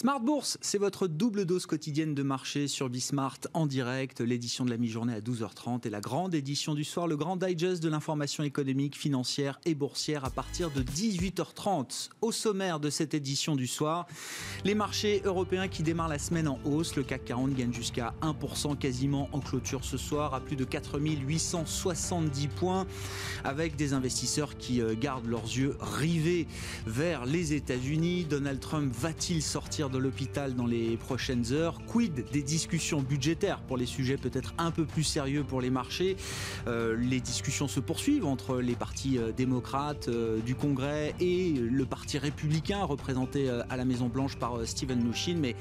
Smart Bourse, c'est votre double dose quotidienne de marché sur Bismart en direct, l'édition de la mi-journée à 12h30 et la grande édition du soir, le grand digest de l'information économique, financière et boursière à partir de 18h30. Au sommaire de cette édition du soir, les marchés européens qui démarrent la semaine en hausse, le CAC 40 gagne jusqu'à 1% quasiment en clôture ce soir à plus de 4870 points avec des investisseurs qui euh, gardent leurs yeux rivés vers les États-Unis. Donald Trump va-t-il sortir de l'hôpital dans les prochaines heures. Quid des discussions budgétaires pour les sujets peut-être un peu plus sérieux pour les marchés euh, Les discussions se poursuivent entre les partis euh, démocrates euh, du Congrès et le parti républicain représenté à la Maison-Blanche par Steven Mnuchin, mais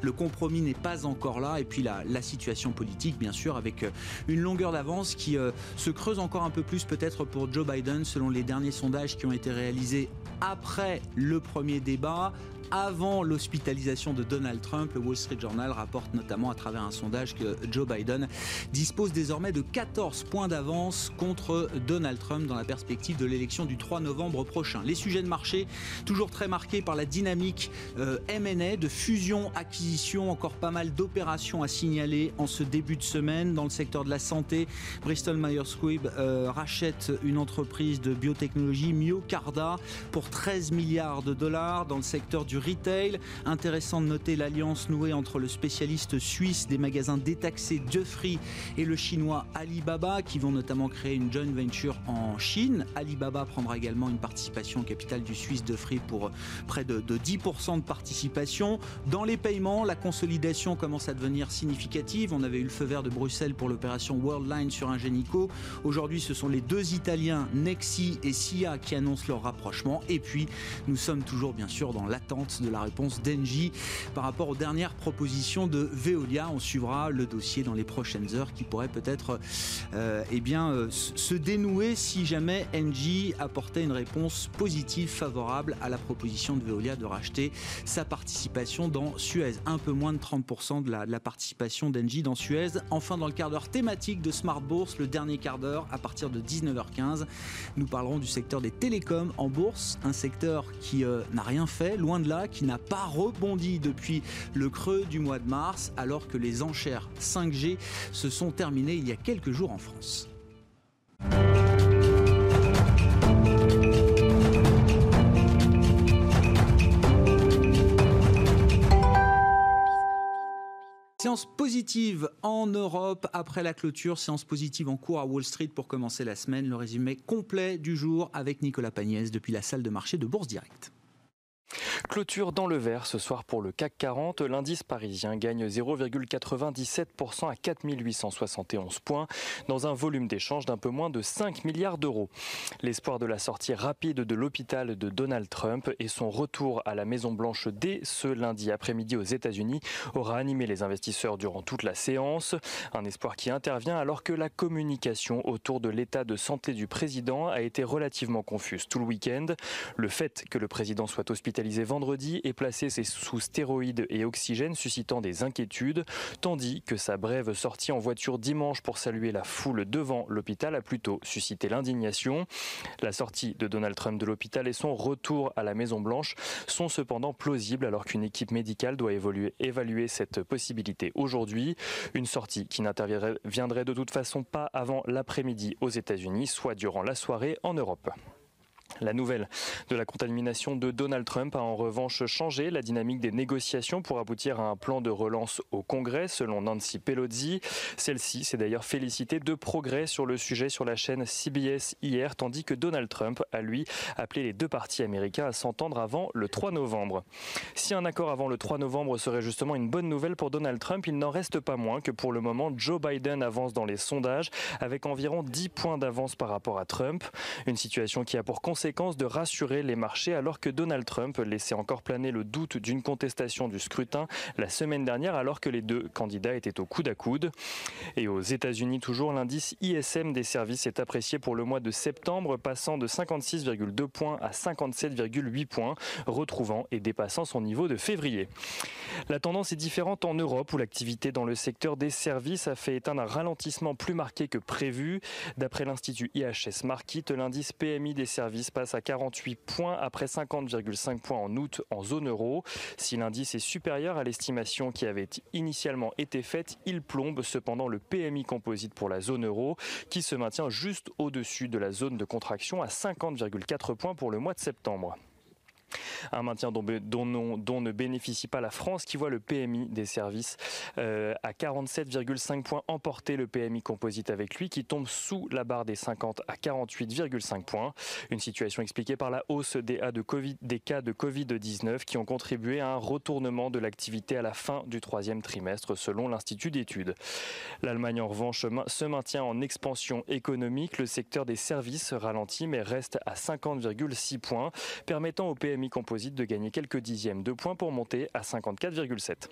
le compromis n'est pas encore là. Et puis la situation politique, bien sûr, avec une longueur d'avance qui se creuse encore un peu plus peut-être pour Joe Biden, selon les derniers sondages qui ont été réalisés après le premier débat avant l'hospitalisation de Donald Trump. Le Wall Street Journal rapporte notamment à travers un sondage que Joe Biden dispose désormais de 14 points d'avance contre Donald Trump dans la perspective de l'élection du 3 novembre prochain. Les sujets de marché, toujours très marqués par la dynamique euh, M&A, de fusion-acquisition, encore pas mal d'opérations à signaler en ce début de semaine dans le secteur de la santé. Bristol Myers Squibb euh, rachète une entreprise de biotechnologie, Myocarda, pour 13 milliards de dollars dans le secteur du retail. Intéressant de noter l'alliance nouée entre le spécialiste suisse des magasins détaxés Dufry et le chinois Alibaba qui vont notamment créer une joint venture en Chine. Alibaba prendra également une participation au capital du Suisse Dufry pour près de, 10% de participation. Dans les paiements, la consolidation commence à devenir significative. On avait eu le feu vert de Bruxelles pour l'opération Worldline sur Ingenico. Aujourd'hui, ce sont les deux Italiens, Nexi et SIA, qui annoncent leur rapprochement. Et puis, nous sommes toujours bien sûr dans l'attente de la réponse d'Engie par rapport aux dernières propositions de Veolia. On suivra le dossier dans les prochaines heures qui pourrait peut-être euh, eh bien, euh, se dénouer si jamais Engie apportait une réponse positive, favorable à la proposition de Veolia de racheter sa participation dans Suez. Un peu moins de 30% de la, participation d'Engie dans Suez. Enfin, dans le quart d'heure thématique de Smart Bourse, le dernier quart d'heure à partir de 19h15, nous parlerons du secteur des télécoms en bourse, un secteur qui euh, n'a rien fait, loin de là qui n'a pas rebondi depuis le creux du mois de mars, alors que les enchères 5G se sont terminées il y a quelques jours en France. Séance positive en Europe après la clôture, séance positive en cours à Wall Street pour commencer la semaine. Le résumé complet du jour avec Nicolas Pagnès depuis la salle de marché de Bourse Directe. Clôture dans le vert ce soir pour le CAC 40. L'indice parisien gagne 0,97% à 4871 points dans un volume d'échange d'un peu moins de 5 milliards d'euros. L'espoir de la sortie rapide de l'hôpital de Donald Trump et son retour à la Maison Blanche dès ce lundi après-midi aux États-Unis aura animé les investisseurs durant toute la séance. Un espoir qui intervient alors que la communication autour de l'état de santé du président a été relativement confuse tout le week-end. Le fait que le président soit hospitalisé vendredi et placé sous stéroïdes et oxygène, suscitant des inquiétudes, tandis que sa brève sortie en voiture dimanche pour saluer la foule devant l'hôpital a plutôt suscité l'indignation. La sortie de Donald Trump de l'hôpital et son retour à la Maison Blanche sont cependant plausibles alors qu'une équipe médicale doit évoluer, évaluer cette possibilité aujourd'hui. Une sortie qui n'interviendrait de toute façon pas avant l'après-midi aux États-Unis, soit durant la soirée en Europe. La nouvelle de la contamination de Donald Trump a en revanche changé la dynamique des négociations pour aboutir à un plan de relance au Congrès, selon Nancy Pelosi. Celle-ci s'est d'ailleurs félicitée de progrès sur le sujet sur la chaîne CBS hier, tandis que Donald Trump a lui appelé les deux partis américains à s'entendre avant le 3 novembre. Si un accord avant le 3 novembre serait justement une bonne nouvelle pour Donald Trump, il n'en reste pas moins que pour le moment Joe Biden avance dans les sondages avec environ 10 points d'avance par rapport à Trump. Une situation qui a pour conséquence de rassurer les marchés alors que Donald Trump laissait encore planer le doute d'une contestation du scrutin la semaine dernière alors que les deux candidats étaient au coude à coude. Et aux États-Unis toujours, l'indice ISM des services est apprécié pour le mois de septembre passant de 56,2 points à 57,8 points, retrouvant et dépassant son niveau de février. La tendance est différente en Europe où l'activité dans le secteur des services a fait éteindre un ralentissement plus marqué que prévu. D'après l'Institut IHS Markit, l'indice PMI des services passe à 48 points après 50,5 points en août en zone euro. Si l'indice est supérieur à l'estimation qui avait initialement été faite, il plombe cependant le PMI composite pour la zone euro qui se maintient juste au-dessus de la zone de contraction à 50,4 points pour le mois de septembre. Un maintien dont, ne bénéficie pas la France qui voit le PMI des services euh, à 47,5 points emporter le PMI composite avec lui qui tombe sous la barre des 50 à 48,5 points. Une situation expliquée par la hausse des, des cas de Covid-19 qui ont contribué à un retournement de l'activité à la fin du troisième trimestre selon l'Institut d'études. L'Allemagne en revanche se maintient en expansion économique. Le secteur des services ralentit mais reste à 50,6 points permettant au PMI composite de gagner quelques dixièmes de points pour monter à 54,7.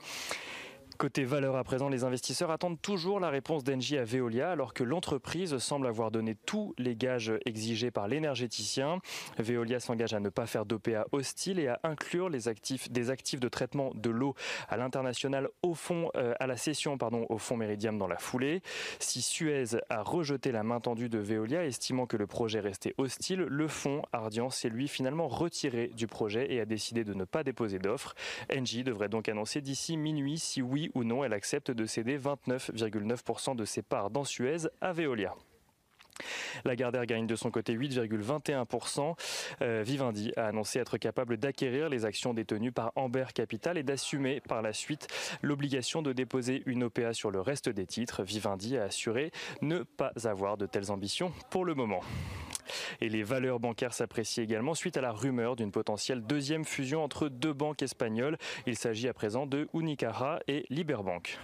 Côté valeur à présent, les investisseurs attendent toujours la réponse d'Engie à Veolia alors que l'entreprise semble avoir donné tous les gages exigés par l'énergéticien. Veolia s'engage à ne pas faire d'OPA hostile et à inclure les actifs, des actifs de traitement de l'eau à l'international au fond, euh, à la session pardon, au fond Méridium dans la foulée. Si Suez a rejeté la main tendue de Veolia, estimant que le projet restait hostile, le fonds Ardian s'est lui finalement retiré du projet et a décidé de ne pas déposer d'offre. Engie devrait donc annoncer d'ici minuit si oui ou non elle accepte de céder 29,9% de ses parts dans Suez à Veolia. Lagardère gagne de son côté 8,21%. Euh, Vivendi a annoncé être capable d'acquérir les actions détenues par Amber Capital et d'assumer par la suite l'obligation de déposer une OPA sur le reste des titres. Vivendi a assuré ne pas avoir de telles ambitions pour le moment. Et les valeurs bancaires s'apprécient également suite à la rumeur d'une potentielle deuxième fusion entre deux banques espagnoles. Il s'agit à présent de Unicaja et Liberbank.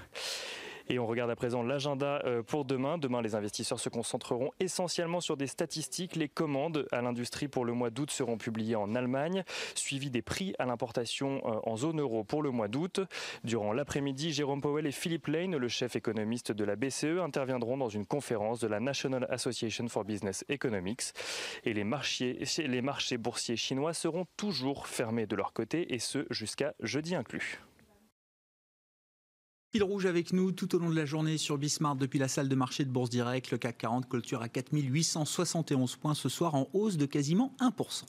Et on regarde à présent l'agenda euh, pour demain. Demain, les investisseurs se concentreront essentiellement sur des statistiques. Les commandes à l'industrie pour le mois d'août seront publiées en Allemagne, suivi des prix à l'importation euh, en zone euro pour le mois d'août. Durant l'après-midi, Jérôme Powell et Philippe Lane, le chef économiste de la BCE, interviendront dans une conférence de la National Association for Business Economics. Et les marchés, les marchés boursiers chinois seront toujours fermés de leur côté, et ce jusqu'à jeudi inclus. Fil rouge avec nous tout au long de la journée sur Bismarck depuis la salle de marché de Bourse Direct. Le CAC 40 clôture à 4871 points ce soir en hausse de quasiment 1%.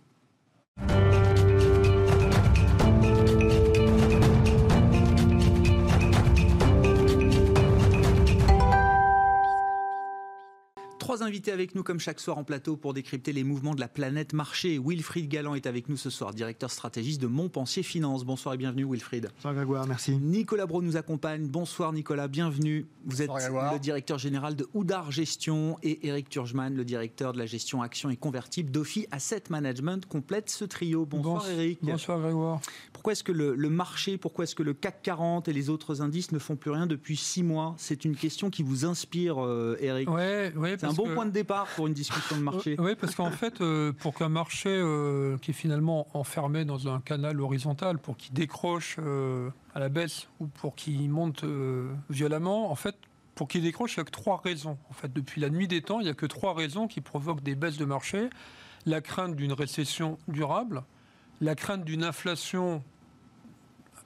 Trois invités avec nous comme chaque soir en plateau pour décrypter les mouvements de la planète marché. Wilfried Galland est avec nous ce soir, directeur stratégiste de Montpensier Finance. Bonsoir et bienvenue Wilfried. Bonsoir Grégoire, merci. Nicolas Bro nous accompagne. Bonsoir Nicolas, bienvenue. Vous êtes le directeur général de Oudar Gestion et Eric Turgeman, le directeur de la gestion action et convertible d'Ophi Asset Management, complète ce trio. Bonsoir Eric. Bonsoir Grégoire. Pourquoi est-ce que le, marché, pourquoi est-ce que le CAC 40 et les autres indices ne font plus rien depuis six mois? C'est une question qui vous inspire, euh, Eric. Ouais, ouais, bon point de départ pour une discussion de marché. Oui, parce qu'en fait, euh, pour qu'un marché euh, qui est finalement enfermé dans un canal horizontal, pour qu'il décroche euh, à la baisse ou pour qu'il monte violemment, en fait, pour qu'il décroche, il n'y a que trois raisons. En fait, depuis la nuit des temps, il n'y a que trois raisons qui provoquent des baisses de marché. La crainte d'une récession durable, la crainte d'une inflation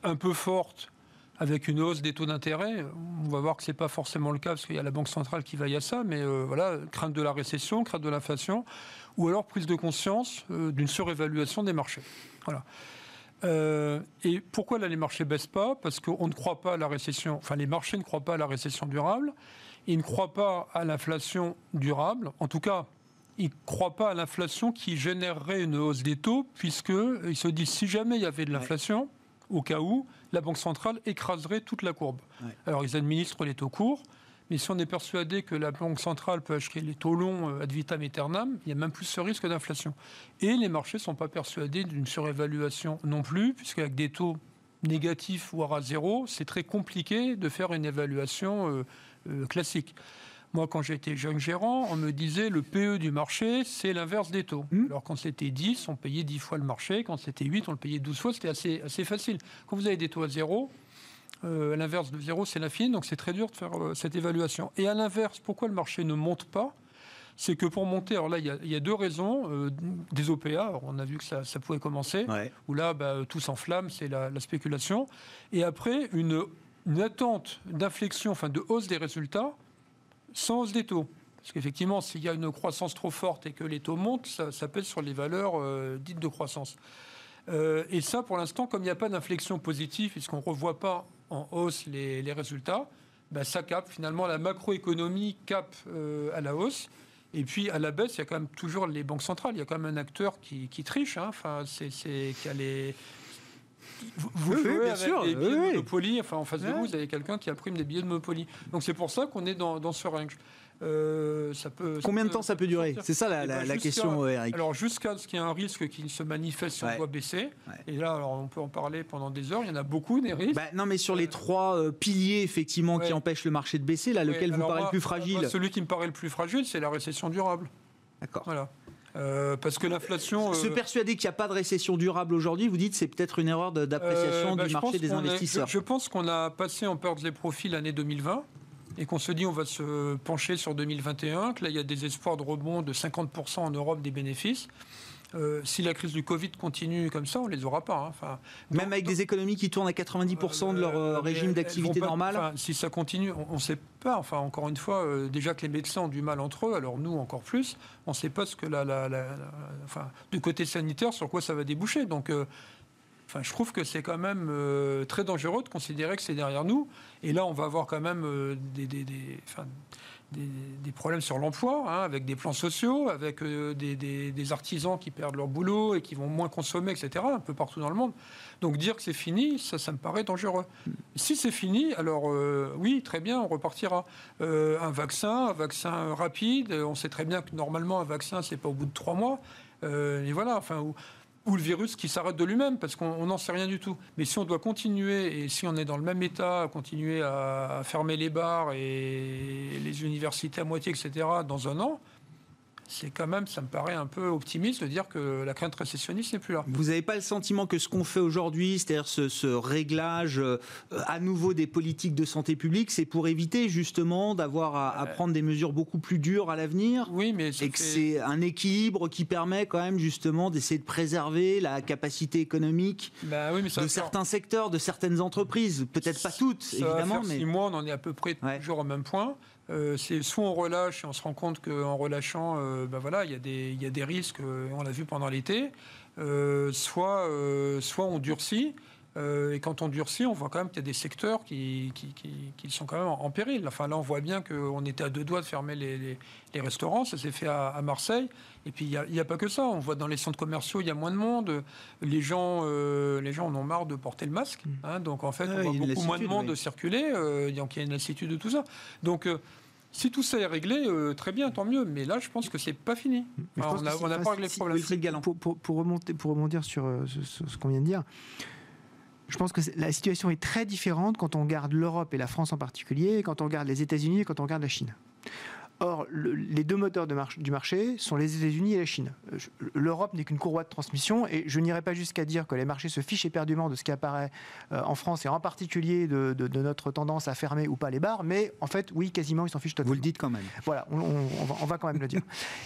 un peu forte avec une hausse des taux d'intérêt. On va voir que ce n'est pas forcément le cas parce qu'il y a la Banque centrale qui veille à ça, mais euh, voilà, crainte de la récession, crainte de l'inflation, ou alors prise de conscience euh, d'une surévaluation des marchés. Voilà. Euh, et pourquoi là les marchés baissent pas? Parce qu'on ne croit pas à la récession, enfin les marchés ne croient pas à la récession durable, ils ne croient pas à l'inflation durable, en tout cas ils ne croient pas à l'inflation qui générerait une hausse des taux, puisqu'ils se disent si jamais il y avait de l'inflation, au cas où, la Banque centrale écraserait toute la courbe. Alors ils administrent les taux courts, mais si on est persuadé que la Banque centrale peut acheter les taux longs euh, ad vitam aeternam, il y a même plus ce risque d'inflation. Et les marchés ne sont pas persuadés d'une surévaluation non plus, puisqu'avec des taux négatifs, voire à zéro, c'est très compliqué de faire une évaluation euh, euh, classique. Moi, quand j'étais jeune gérant, on me disait le PE du marché, c'est l'inverse des taux. Hmm. Alors, quand c'était 10, on payait 10 fois le marché. Quand c'était 8, on le payait 12 fois. C'était assez, assez facile. Quand vous avez des taux à zéro, euh, à l'inverse de zéro, c'est l'infini. Donc, c'est très dur de faire euh, cette évaluation. Et à l'inverse, pourquoi le marché ne monte pas? C'est que pour monter, alors là, il y a, deux raisons. Euh, des OPA, on a vu que ça, pouvait commencer, où là, bah, tout s'enflamme, c'est la, spéculation. Et après, une, une attente d'inflexion, enfin de hausse des résultats, sans hausse des taux. Parce qu'effectivement, s'il y a une croissance trop forte et que les taux montent, ça, pèse sur les valeurs euh, dites de croissance. Euh, et ça, pour l'instant, comme il n'y a pas d'inflexion positive, puisqu'on ne revoit pas en hausse les, résultats, ben, ça capte finalement la macroéconomie cap euh, à la hausse. Et puis à la baisse, il y a quand même toujours les banques centrales. Il y a quand même un acteur qui, triche. Hein. Enfin, c'est qui a les, vous, jouez avec sûr. des billets de Monopoly. Enfin, en face de vous, vous avez quelqu'un qui a prime des billets de Monopoly. Donc c'est pour ça qu'on est dans, ce range. Euh, ça peut, Combien de temps ça peut durer C'est ça la, eh ben, question, Eric. Alors jusqu'à ce qu'il y ait un risque qui se manifeste si on doit baisser. Et là, alors, on peut en parler pendant des heures. Il y en a beaucoup des risques. Bah, non, mais sur les trois euh, piliers effectivement qui empêchent le marché de baisser, là, lequel vous paraît le plus fragile Celui qui me paraît le plus fragile, c'est la récession durable. D'accord. Voilà. Euh, parce que l'inflation. Se euh, persuader qu'il n'y a pas de récession durable aujourd'hui, vous dites c'est peut-être une erreur d'appréciation euh, bah, du marché des investisseurs. je, pense qu'on a passé en peur les profits l'année 2020 et qu'on se dit on va se pencher sur 2021, que là il y a des espoirs de rebond de 50% en Europe des bénéfices. Euh, si la crise du Covid continue comme ça, on les aura pas. Hein. Enfin, Même avec des économies qui tournent à 90% de leur euh, régime d'activité normal Si ça continue, on ne sait pas. Enfin, encore une fois, euh, déjà que les médecins ont du mal entre eux, alors nous encore plus, on ne sait pas ce que la, enfin, du côté sanitaire, sur quoi ça va déboucher. Donc, Enfin, je trouve que c'est quand même très dangereux de considérer que c'est derrière nous. Et là, on va avoir quand même des, des, des, problèmes sur l'emploi, hein, avec des plans sociaux, avec euh, des, artisans qui perdent leur boulot et qui vont moins consommer, etc., un peu partout dans le monde. Donc dire que c'est fini, ça, ça me paraît dangereux. Si c'est fini, alors euh, oui, très bien, on repartira. Euh, un vaccin, un vaccin rapide, on sait très bien que normalement un vaccin, c'est pas au bout de trois mois. et voilà, enfin, ou le virus qui s'arrête de lui-même, parce qu'on n'en sait rien du tout. Mais si on doit continuer, et si on est dans le même état, continuer à fermer les bars et les universités à moitié, etc., dans un an, c'est quand même, ça me paraît un peu optimiste de dire que la crainte récessionniste n'est plus là. Vous n'avez pas le sentiment que ce qu'on fait aujourd'hui, c'est-à-dire ce, réglage euh, à nouveau des politiques de santé publique, c'est pour éviter justement d'avoir à, prendre des mesures beaucoup plus dures à l'avenir Oui, mais et que c'est un équilibre qui permet quand même justement d'essayer de préserver la capacité économique bah oui, de certains secteurs, de certaines entreprises, peut-être pas toutes, évidemment. mais six mois, on en est à peu près toujours au même point. Euh, c'est soit on relâche et on se rend compte qu'en relâchant, euh, ben voilà, il y, a des, risques, euh, on l'a vu pendant l'été, soit, soit on durcit. Et quand on durcit, on voit quand même qu'il y a des secteurs qui, qui, qui, sont quand même en, péril. Enfin, là, on voit bien qu'on était à deux doigts de fermer les, les, restaurants. Ça s'est fait à, Marseille. Et puis, il n'y a, a, pas que ça. On voit dans les centres commerciaux, il y a moins de monde. Les gens, les gens en ont marre de porter le masque. Mmh. Hein. donc, en fait, on voit beaucoup moins de monde circuler. donc, il y a une lassitude de tout ça. Donc, si tout ça est réglé, euh, très bien, tant mieux. Mais là, je pense que c'est pas fini. on n'a pas réglé le problème. Pour, pour, pour, remonter, pour rebondir sur euh, ce, qu'on vient de dire, je pense que la situation est très différente quand on regarde l'Europe et la France en particulier, quand on regarde les États-Unis et quand on regarde la Chine. Or, les deux moteurs de du marché sont les États-Unis et la Chine. Euh, L'Europe n'est qu'une courroie de transmission et je n'irai pas jusqu'à dire que les marchés se fichent éperdument de ce qui apparaît euh, en France et en particulier de, notre tendance à fermer ou pas les bars, mais en fait, oui, quasiment, ils s'en fichent totalement. Vous le dites quand même. Voilà, on, va, quand même le dire.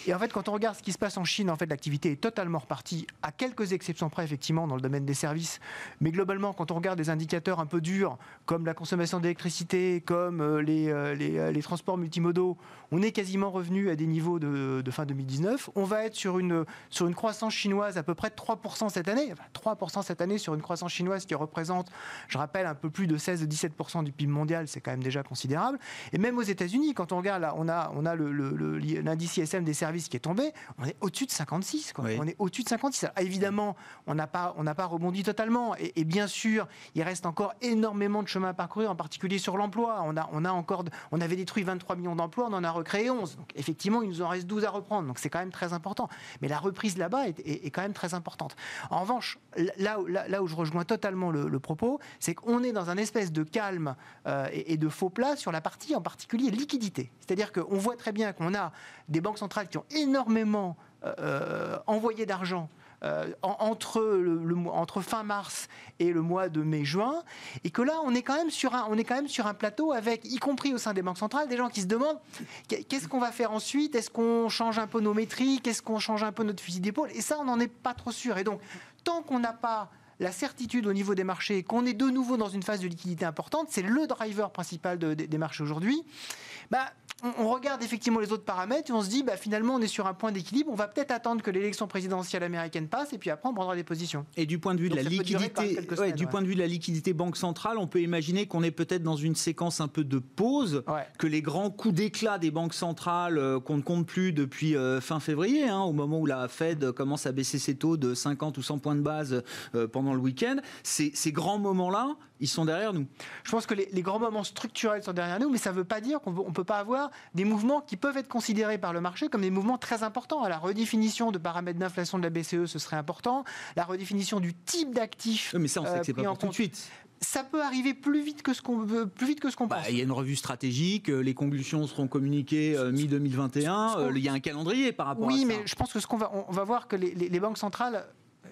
Et en fait, quand on regarde ce qui se passe en Chine, en fait, l'activité est totalement repartie, à quelques exceptions près, effectivement, dans le domaine des services. Mais globalement, quand on regarde des indicateurs un peu durs, comme la consommation d'électricité, comme euh, les, les, les transports multimodaux, on est quasiment revenu à des niveaux de, fin 2019. On va être sur une, sur une croissance chinoise à peu près de 3% cette année. 3% cette année sur une croissance chinoise qui représente, je rappelle, un peu plus de 16-17% du PIB mondial, c'est quand même déjà considérable. Et même aux États-Unis, quand on regarde là, on a, on a l'indice ISM des services qui est tombé, on est au-dessus de 56. On est au-dessus de 56. évidemment, on n'a pas, on pas rebondi totalement. Et, bien sûr, il reste encore énormément de chemin à parcourir, en particulier sur l'emploi. On, a, on, a encore, on avait détruit 23 millions d'emplois, on en a recréé 11. Donc effectivement, il nous en reste 12 à reprendre. Donc c'est quand même très important. Mais la reprise là-bas est, quand même très importante. En revanche, là, où je rejoins totalement le, propos, c'est qu'on est dans un espèce de calme euh, et, de faux plat sur la partie en particulier liquidité. C'est-à-dire qu'on voit très bien qu'on a des banques centrales qui ont énormément euh, euh, envoyé d'argent euh, entre, fin mars et le mois de mai-juin, et que là, on est, quand même sur un, on est quand même sur un plateau avec, y compris au sein des banques centrales, des gens qui se demandent qu'est-ce qu'on va faire ensuite? Est-ce qu'on change un peu nos métriques? Est-ce qu'on change un peu notre fusil d'épaule? Et ça, on n'en est pas trop sûr. Et donc, tant qu'on n'a pas la certitude au niveau des marchés qu'on est de nouveau dans une phase de liquidité importante, c'est le driver principal des marchés aujourd'hui, bah, on, regarde effectivement les autres paramètres et on se dit, bah, finalement, on est sur un point d'équilibre. On va peut-être attendre que l'élection présidentielle américaine passe et puis après, on prendra des positions. Et du point de vue de la liquidité, du point de vue de la liquidité banque centrale, on peut imaginer qu'on est peut-être dans une séquence un peu de pause, que les grands coups d'éclat des banques centrales euh, qu'on ne compte plus depuis euh, fin février, hein, au moment où la Fed commence à baisser ses taux de 50 ou 100 points de base euh, pendant le week-end, ces, ces grands moments-là, ils sont derrière nous. Je pense que les, les, grands moments structurels sont derrière nous, mais ça ne veut pas dire qu'on ne peut pas avoir des mouvements qui peuvent être considérés par le marché comme des mouvements très importants. À la redéfinition de paramètres d'inflation de la BCE, ce serait important. La redéfinition du type d'actifs. mais ça, on sait que c'est pas pour tout de suite ça peut arriver plus vite que ce qu'on veut, plus vite que ce qu'on bah, pense. Il y a une revue stratégique, euh, les conclusions seront communiquées euh, mi 2021. Euh, il y a un calendrier par rapport à ça. Oui, mais je pense que ce qu'on va, on va voir que les, les banques centrales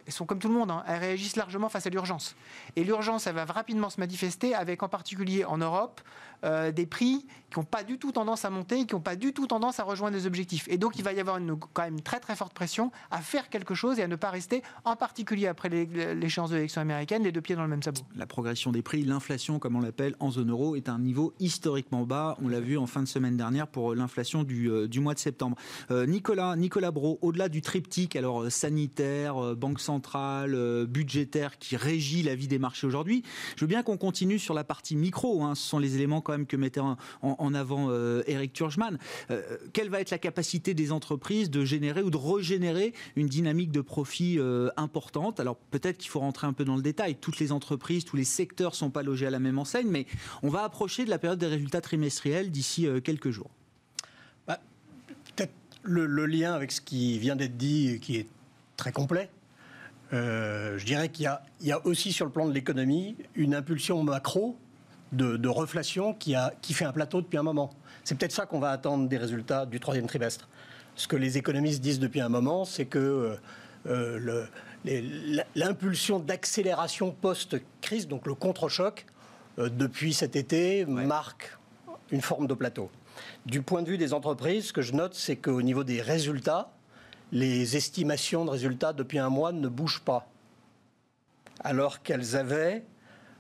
elles sont comme tout le monde, hein, elles réagissent largement face à l'urgence. Et l'urgence, elle va rapidement se manifester avec en particulier en Europe euh, des prix qui n'ont pas du tout tendance à monter, qui n'ont pas du tout tendance à rejoindre les objectifs. Et donc il va y avoir quand même une très très forte pression à faire quelque chose et à ne pas rester, en particulier après l'échéance de l'élection américaine, les deux pieds dans le même sabot. La progression des prix, l'inflation comme on l'appelle en zone euro, est un niveau historiquement bas. On l'a vu en fin de semaine dernière pour l'inflation du, euh, du, mois de septembre. Euh, Nicolas, Nicolas Bro, au-delà du triptyque alors sanitaire, banque centrale, budgétaire qui régit la vie des marchés aujourd'hui, je veux bien qu'on continue sur la partie micro. Hein. Ce sont les éléments quand que mettait en, avant euh, Eric Turgeman. Euh, quelle va être la capacité des entreprises de générer ou de régénérer une dynamique de profit euh, importante? Alors peut-être qu'il faut rentrer un peu dans le détail. Toutes les entreprises, tous les secteurs ne sont pas logés à la même enseigne, mais on va approcher de la période des résultats trimestriels d'ici quelques jours. Bah, peut-être le, lien avec ce qui vient d'être dit, qui est très complet. je dirais qu'il y, a aussi sur le plan de l'économie une impulsion macro de, reflation qui, a, qui fait un plateau depuis un moment. C'est peut-être ça qu'on va attendre des résultats du troisième trimestre. Ce que les économistes disent depuis un moment, c'est que euh, l'impulsion d'accélération post-crise, donc le contre-choc, euh, depuis cet été, marque une forme de plateau. Du point de vue des entreprises, ce que je note, c'est qu'au niveau des résultats, les estimations de résultats depuis un mois ne bougent pas. Alors qu'elles avaient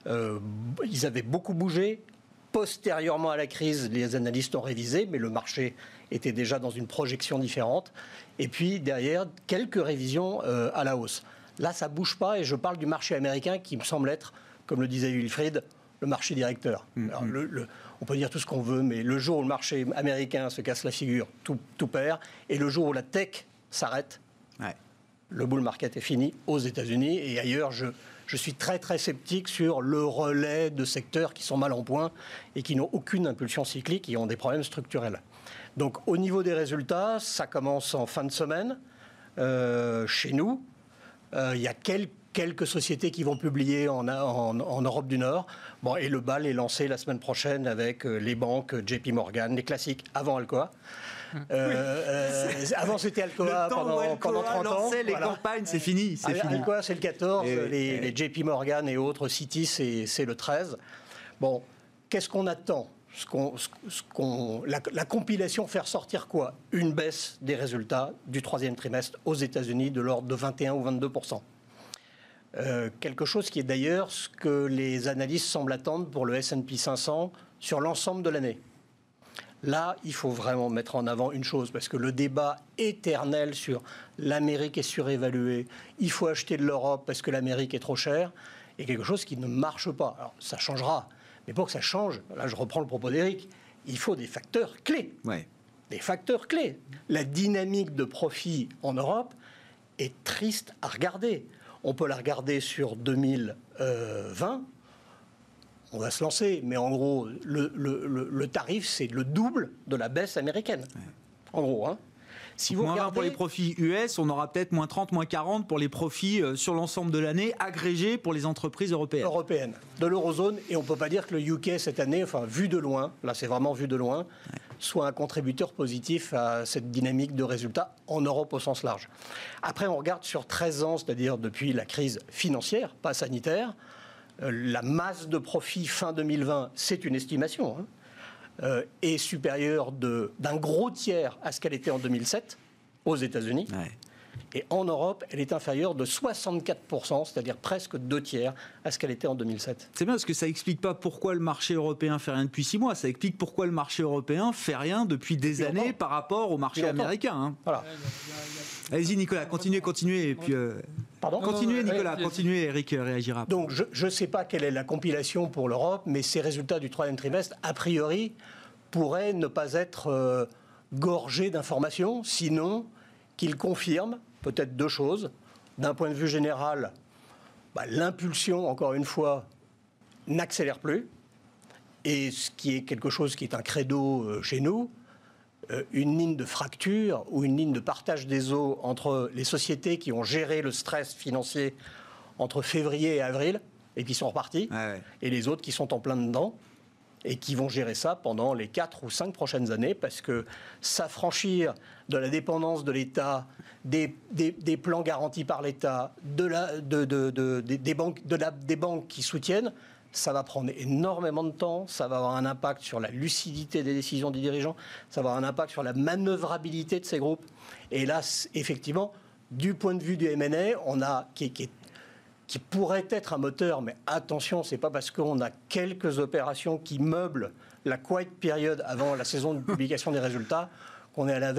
euh, ils avaient beaucoup bougé. Postérieurement à la crise, les analystes ont révisé, mais le marché était déjà dans une projection différente. Et puis derrière, quelques révisions euh, à la hausse. Là, ça bouge pas, et je parle du marché américain qui me semble être, comme le disait Wilfried, le marché directeur. Mm, mm. on peut dire tout ce qu'on veut, mais le jour où le marché américain se casse la figure, tout, perd. Et le jour où la tech s'arrête, le bull market est fini aux États-Unis et ailleurs. Je, je suis très très sceptique sur le relais de secteurs qui sont mal en point et qui n'ont aucune impulsion cyclique et ont des problèmes structurels. Donc au niveau des résultats, ça commence en fin de semaine euh, chez nous. Euh, il y a quelques, sociétés qui vont publier en, en, Europe du Nord. Et le bal est lancé la semaine prochaine avec euh, les banques JP Morgan, les classiques avant Alcoa. Euh, euh, avant, c'était Alcoa pendant, pendant 30 ans. les campagnes, c'est fini. C'est fini. Alcoa, c'est le 14. les, JP Morgan et autres City, c'est le 13. Bon, qu'est-ce qu'on attend? Ce la, la, compilation faire sortir quoi? Une baisse des résultats du troisième trimestre aux États-Unis de l'ordre de 21 ou 22% euh, quelque chose qui est d'ailleurs ce que les analystes semblent attendre pour le S&P 500 sur l'ensemble de l'année. Là, il faut vraiment mettre en avant une chose, parce que le débat éternel sur l'Amérique est surévaluée, il faut acheter de l'Europe parce que l'Amérique est trop chère, est quelque chose qui ne marche pas. Alors, ça changera. Mais pour que ça change, là, je reprends le propos d'Éric, il faut des facteurs clés. Des facteurs clés. La dynamique de profit en Europe est triste à regarder. On peut la regarder sur 2020, on va se lancer. Mais en gros, le, tarif, c'est le double de la baisse américaine. En gros, hein. Si vous moins regardez... pour les profits US, on aura peut-être moins 30, moins 40 pour les profits euh, sur l'ensemble de l'année agrégés pour les entreprises européennes. Européennes, de l'eurozone. Et on ne peut pas dire que le UK cette année, enfin vu de loin, là c'est vraiment vu de loin, soit un contributeur positif à cette dynamique de résultats en Europe au sens large. Après, on regarde sur 13 ans, c'est-à-dire depuis la crise financière, pas sanitaire. Euh, la masse de profit fin 2020, c'est une estimation, hein, euh, est supérieure d'un gros tiers à ce qu'elle était en 2007 aux États-Unis. Et en Europe, elle est inférieure de 64%, c'est-à-dire presque deux tiers à ce qu'elle était en 2007. C'est bien parce que ça explique pas pourquoi le marché européen fait rien depuis six mois. Ça explique pourquoi le marché européen fait rien depuis des années par rapport au marché américain. Hein. Voilà. Allez-y Nicolas, continuez, continuez. Et puis, euh, Pardon Continuez Nicolas, continuez, Eric réagira. Donc je ne sais pas quelle est la compilation pour l'Europe, mais ces résultats du troisième trimestre, a priori, pourraient ne pas être euh, gorgés d'informations, sinon qu'ils confirment peut-être deux choses. D'un point de vue général, bah, l'impulsion, encore une fois, n'accélère plus. Et ce qui est quelque chose qui est un credo euh, chez nous, euh, une ligne de fracture ou une ligne de partage des eaux entre les sociétés qui ont géré le stress financier entre février et avril et qui sont repartis, et les autres qui sont en plein dedans et qui vont gérer ça pendant les 4 ou 5 prochaines années parce que s'affranchir de la dépendance de l'État, des, des, plans garantis par l'État, de la, de, de, des, banques, de la, des banques qui soutiennent, ça va prendre énormément de temps, ça va avoir un impact sur la lucidité des décisions des dirigeants, ça va avoir un impact sur la manœuvrabilité de ces groupes. Et là, effectivement, du point de vue du M&A, on a qui, qui, qui pourrait être un moteur, mais attention, c'est pas parce qu'on a quelques opérations qui meublent la quiet période avant la saison de publication des résultats qu'on est à la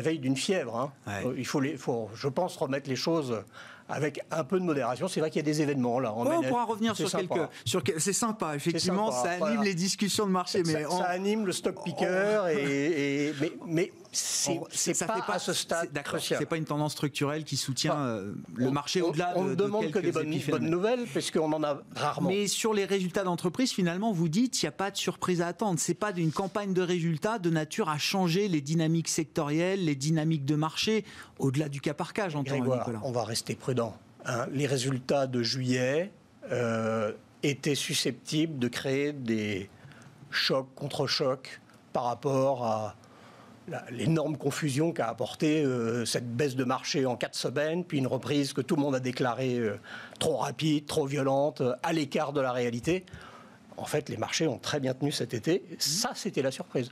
veille d'une fièvre. Hein. Euh, il faut, les, faut, je pense, remettre les choses avec un peu de modération. C'est vrai qu'il y a des événements là. on pourra revenir sur quelques. Sur, c'est sympa, effectivement, ça anime les discussions de marché. Mais ça, anime le stock picker, et, mais, mais c'est pas, pas, à ce stade C'est pas une tendance structurelle qui soutient euh, le marché au-delà de. On ne demande que des bonnes, bonnes nouvelles, puisqu'on en a rarement. Mais sur les résultats d'entreprise, finalement, vous dites il n'y a pas de surprise à attendre. C'est pas d'une campagne de résultats de nature à changer les dynamiques sectorielles, les dynamiques de marché, au-delà du cas par cas, j'entends. On va rester prudent. Hein. les résultats de juillet euh, étaient susceptibles de créer des chocs contre chocs par rapport à l'énorme confusion qu'a apporté euh, cette baisse de marché en quatre semaines, puis une reprise que tout le monde a déclarée euh, trop rapide, trop violente, à l'écart de la réalité. En fait, les marchés ont très bien tenu cet été. Ça, c'était la surprise.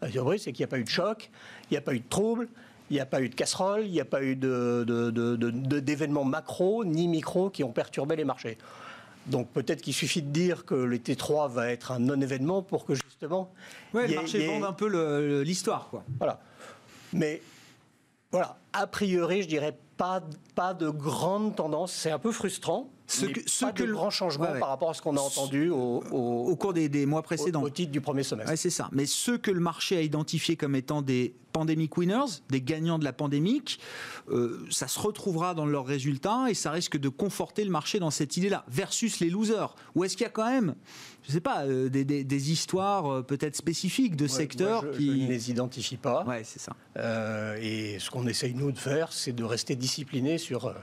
La surprise, c'est qu'il n'y a pas eu de choc, il n'y a pas eu de trouble, il n'y a pas eu de casserole, il n'y a pas eu d'événements macro ni micro qui ont perturbé les marchés. Donc peut-être qu'il suffit de dire que le T3 va être un non-événement pour que justement... Oui, le marché vende un peu l'histoire. Voilà. Mais voilà, a priori, je dirais pas, pas de grande tendance. C'est un peu frustrant. Ce que, ce pas que de grand changement par rapport à ce qu'on a entendu au, au, cours des, mois précédents. Au, titre du premier semestre. c'est ça. Mais ce que le marché a identifié comme étant des pandemic winners, des gagnants de la pandémie, euh, ça se retrouvera dans leurs résultats et ça risque de conforter le marché dans cette idée-là. Versus les losers. Ou est-ce qu'il y a quand même, je ne sais pas, euh, des, histoires euh, peut-être spécifiques de secteurs qui... Je ne les identifie pas. Ouais, c'est ça. et ce qu'on essaye nous de faire, c'est de rester discipliné sur,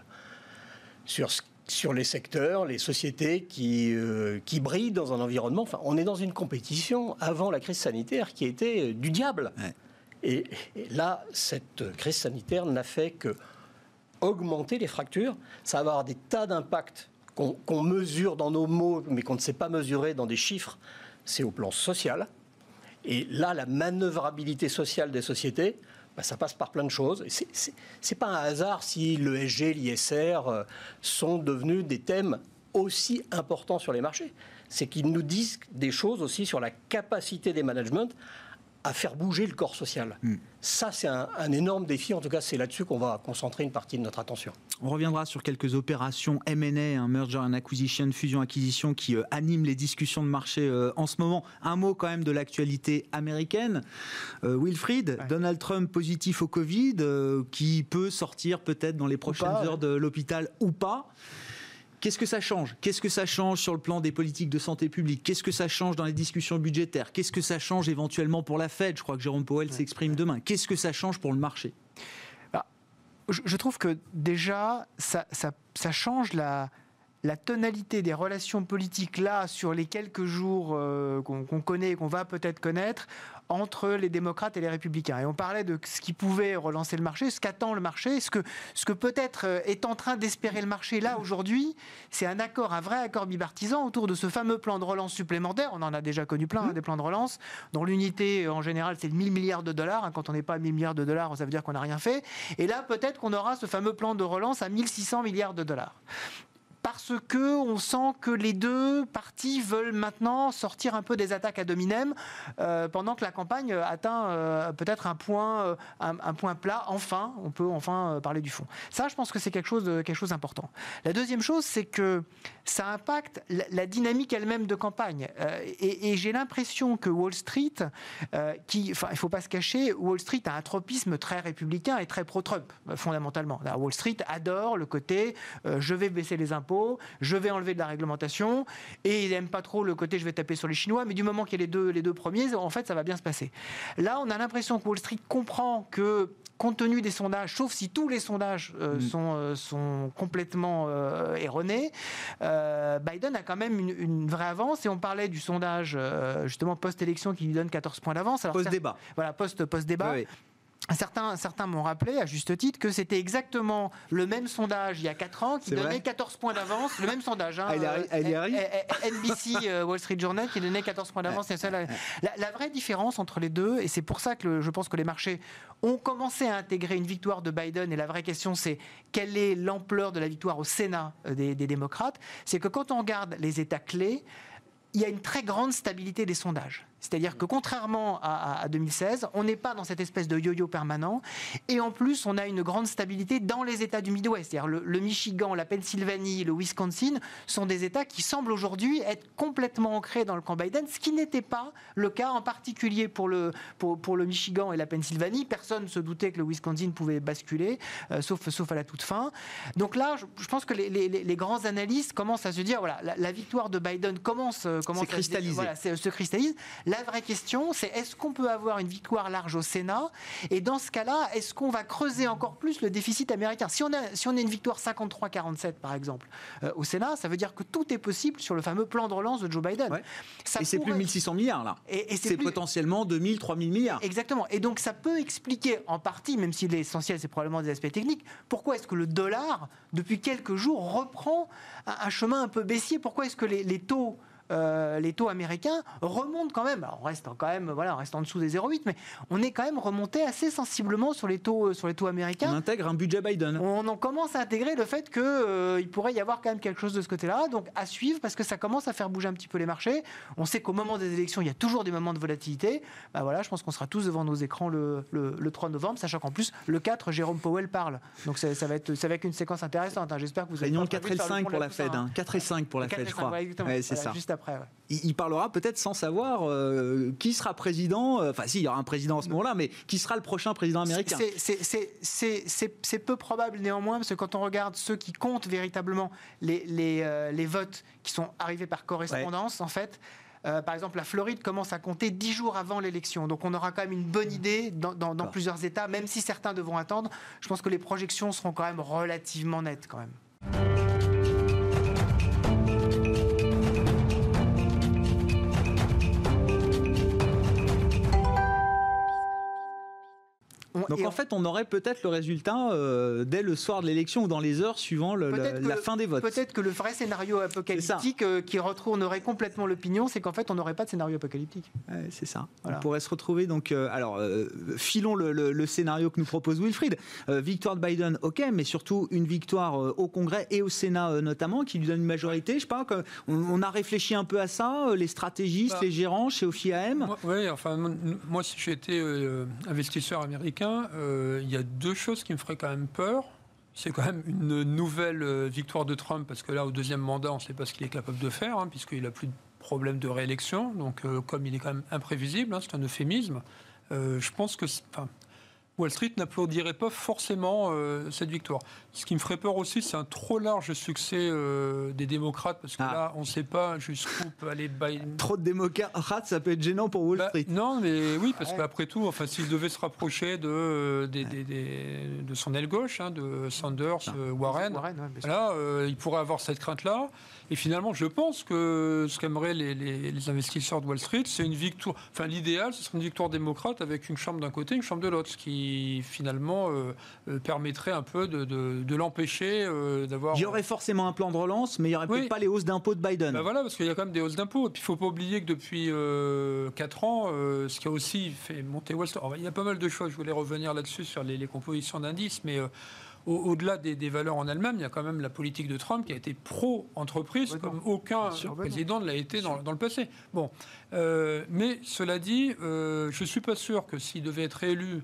sur sur les secteurs, les sociétés qui, euh, qui brillent dans un environnement. Enfin, on est dans une compétition avant la crise sanitaire qui était euh, du diable. Et, là, cette crise sanitaire n'a fait que augmenter les fractures. Ça va avoir des tas d'impacts qu'on mesure dans nos mots, mais qu'on ne sait pas mesurer dans des chiffres. C'est au plan social. Et là, la manœuvrabilité sociale des sociétés, bah, ça passe par plein de choses. Ce n'est pas un hasard si l'ESG, l'ISR euh, sont devenus des thèmes aussi importants sur les marchés. C'est qu'ils nous disent des choses aussi sur la capacité des managements à faire bouger le corps social. Hmm. Ça, c'est un, énorme défi. En tout cas, c'est là-dessus qu'on va concentrer une partie de notre attention. On reviendra sur quelques opérations M&A, un merger and acquisition, fusion-acquisition qui euh, animent les discussions de marché euh, en ce moment. Un mot quand même de l'actualité américaine. Euh, Wilfried, Donald Trump positif au Covid, qui peut sortir peut-être dans les prochaines heures de l'hôpital ou pas. Qu'est-ce que ça change? Qu'est-ce que ça change sur le plan des politiques de santé publique? Qu'est-ce que ça change dans les discussions budgétaires? Qu'est-ce que ça change éventuellement pour la Fed? Je crois que Jérôme Powell s'exprime demain. Qu'est-ce que ça change pour le marché? Bah, je, trouve que déjà, ça, change la, la tonalité des relations politiques là, sur les quelques jours euh, qu'on connaît et qu'on va peut-être connaître, entre les démocrates et les républicains. Et on parlait de ce qui pouvait relancer le marché, ce qu'attend le marché, ce que, ce que peut-être euh, est en train d'espérer le marché là aujourd'hui, c'est un accord, un vrai accord bipartisan autour de ce fameux plan de relance supplémentaire. On en a déjà connu plein, hein, mmh. des plans de relance, dont l'unité en général c'est 1000 milliards de dollars. Hein. Quand on n'est pas à 1000 milliards de dollars, ça veut dire qu'on n'a rien fait. Et là, peut-être qu'on aura ce fameux plan de relance à 1600 milliards de dollars parce que on sent que les deux parties veulent maintenant sortir un peu des attaques à dominem euh, pendant que la campagne atteint euh, peut-être un point euh, un, point plat. Enfin on peut enfin parler du fond. Ça je pense que c'est quelque chose quelque chose d'important. La deuxième chose c'est que ça impacte la, dynamique elle-même de campagne. Et, j'ai l'impression que Wall Street qui enfin il faut pas se cacher Wall Street a un tropisme très républicain et très pro-Trump fondamentalement. Wall Street adore le côté je vais baisser les impôts je vais enlever de la réglementation, et il n'aime pas trop le côté je vais taper sur les Chinois, mais du moment qu'il y a les deux, les deux premiers, en fait, ça va bien se passer. Là, on a l'impression que Wall Street comprend que compte tenu des sondages, sauf si tous les sondages euh, mm. sont, euh, sont complètement euh, erronés, Biden a quand même une, vraie avance. Et on parlait du sondage justement post-élection qui lui donne 14 points d'avance. Post-débat. Voilà, post-débat. Certains, certains m'ont rappelé, à juste titre, que c'était exactement le même sondage il y a 4 ans qui donnait 14 points d'avance. Le même sondage. Hein, NBC Wall Street Journal qui donnait 14 points d'avance. La, la, vraie différence entre les deux, et c'est pour ça que je pense que les marchés ont commencé à intégrer une victoire de Biden, et la vraie question c'est quelle est l'ampleur de la victoire au Sénat euh, des, des démocrates, c'est que quand on regarde les États clés, il y a une très grande stabilité des sondages. C'est-à-dire que contrairement à, 2016, on n'est pas dans cette espèce de yo-yo permanent. Et en plus, on a une grande stabilité dans les États du Midwest. C'est-à-dire le, Michigan, la Pennsylvanie, le Wisconsin sont des États qui semblent aujourd'hui être complètement ancrés dans le camp Biden, ce qui n'était pas le cas en particulier pour le, pour, le Michigan et la Pennsylvanie. Personne ne se doutait que le Wisconsin pouvait basculer, euh, sauf, sauf à la toute fin. Donc là, je, pense que les, grands analystes commencent à se dire, voilà, la, victoire de Biden commence, euh, commence à voilà, se cristallise. La vraie question, c'est est-ce qu'on peut avoir une victoire large au Sénat? Et dans ce cas-là, est-ce qu'on va creuser encore plus le déficit américain? Si on, a, si on a une victoire 53-47, par exemple, euh, au Sénat, ça veut dire que tout est possible sur le fameux plan de relance de Joe Biden. et c'est plus 1600 milliards, là. Et, c'est potentiellement 2000, 3000 milliards. Exactement. Et donc, ça peut expliquer en partie, même si l'essentiel, c'est probablement des aspects techniques, pourquoi est-ce que le dollar, depuis quelques jours, reprend un, chemin un peu baissier? Pourquoi est-ce que les taux euh, les taux américains remontent quand même. on reste quand même, voilà, on reste en dessous des 0,8, mais on est quand même remonté assez sensiblement sur les taux, euh, sur les taux américains. On intègre un budget Biden. On en commence à intégrer le fait qu'il euh, pourrait y avoir quand même quelque chose de ce côté-là. Donc à suivre parce que ça commence à faire bouger un petit peu les marchés. On sait qu'au moment des élections, il y a toujours des moments de volatilité. Bah voilà, je pense qu'on sera tous devant nos écrans le, 3 novembre, sachant qu'en plus le 4, Jérôme Powell parle. Donc ça, va être ça va être une séquence intéressante. Hein. J'espère que vous Réunion 4 et 5 pour la Fed. 4 et 5 pour la Fed, je crois. c'est ça. Juste après il, parlera peut-être sans savoir euh, qui sera président. Euh, enfin, si, il y aura un président à ce moment-là, mais qui sera le prochain président américain C'est peu probable néanmoins, parce que quand on regarde ceux qui comptent véritablement les, les, euh, les votes qui sont arrivés par correspondance, en fait, par exemple, la Floride commence à compter dix jours avant l'élection. Donc on aura quand même une bonne idée dans, dans, dans plusieurs États, même si certains devront attendre. Je pense que les projections seront quand même relativement nettes quand même. Donc en fait, on aurait peut-être le résultat euh, dès le soir de l'élection ou dans les heures suivant la fin des votes. Peut-être que le vrai scénario apocalyptique euh, qui retournerait complètement l'opinion, c'est qu'en fait, on n'aurait pas de scénario apocalyptique. c'est ça. On pourrait se retrouver donc. Euh, alors, filons le, scénario que nous propose Wilfried. victoire de Biden, ok, mais surtout une victoire au Congrès et au Sénat notamment, qui lui donne une majorité. Je sais pas, on, a réfléchi un peu à ça, les stratégistes, bah. les gérants chez OFIAM. Oui, enfin, moi, si j'étais investisseur américain, euh, il y a deux choses qui me feraient quand même peur. C'est quand même une nouvelle euh, victoire de Trump, parce que là, au deuxième mandat, on ne sait pas ce qu'il est capable de faire, hein, puisqu'il n'a plus de problème de réélection. Donc, euh, comme il est quand même imprévisible, hein, c'est un euphémisme, je pense que Wall Street n'applaudirait pas forcément euh, cette victoire. Ce qui me ferait peur aussi, c'est un trop large succès euh, des démocrates, parce que Ah. là, on ne sait pas jusqu'où peut aller Biden. Trop de démocrates, ça peut être gênant pour Wall Bah, Street. non, mais oui, parce qu'après tout, enfin, s'il devait se rapprocher de, euh, des- des- des- de son aile gauche, hein, de Sanders, euh, Warren, ouais. Là, euh, il pourrait avoir cette crainte-là. Et finalement, je pense que ce qu'aimeraient les, les- les investisseurs de Wall Street, c'est une victoire. Enfin, l'idéal, ce serait une victoire démocrate avec une chambre d'un côté, une chambre de l'autre, ce qui finalement euh, euh, permettrait un peu de, de- de l'empêcher euh, d'avoir. Il y aurait forcément un plan de relance, mais il n'y aurait Oui. peut-être pas les hausses d'impôts de Biden. Ben voilà, parce qu'il y a quand même des hausses d'impôts. Et puis, il ne faut pas oublier que depuis 4 ans, euh, ce qui a aussi fait monter Wall Street. Alors, il y a pas mal de choses. Je voulais revenir là-dessus sur les, les compositions d'indices, mais. Au- Au-delà des, des valeurs en Allemagne, il y a quand même la politique de Trump qui a été pro-entreprise, comme aucun sûr. président ne l'a été dans, dans le passé. Bon, Euh, mais cela dit, euh, je ne suis pas sûr que s'il devait être élu,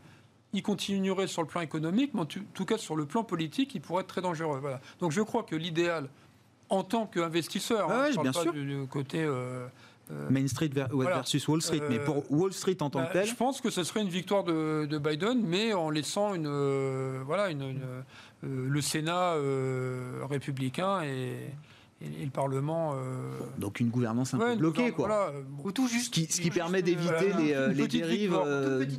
il continuerait sur le plan économique, mais en tout cas sur le plan politique, il pourrait être très dangereux. Voilà. Donc je crois que l'idéal, en tant qu'investisseur, Ouais, hein, ouais, bien pas sûr. du, du côté... euh, Main Street Voilà. versus Wall Street. mais Euh, pour Wall Street en tant bah, que tel, Je pense que ce serait une victoire de, de Biden, mais en laissant une, euh, voilà, une, une, euh, le Sénat euh, républicain et, et- le Parlement. euh, donc une gouvernance un ouais, peu bloquée. Quoi. voilà, euh, bon. Ou tout Ce juste. qui, ce qui Juste, permet d'éviter les, euh, les petite dérives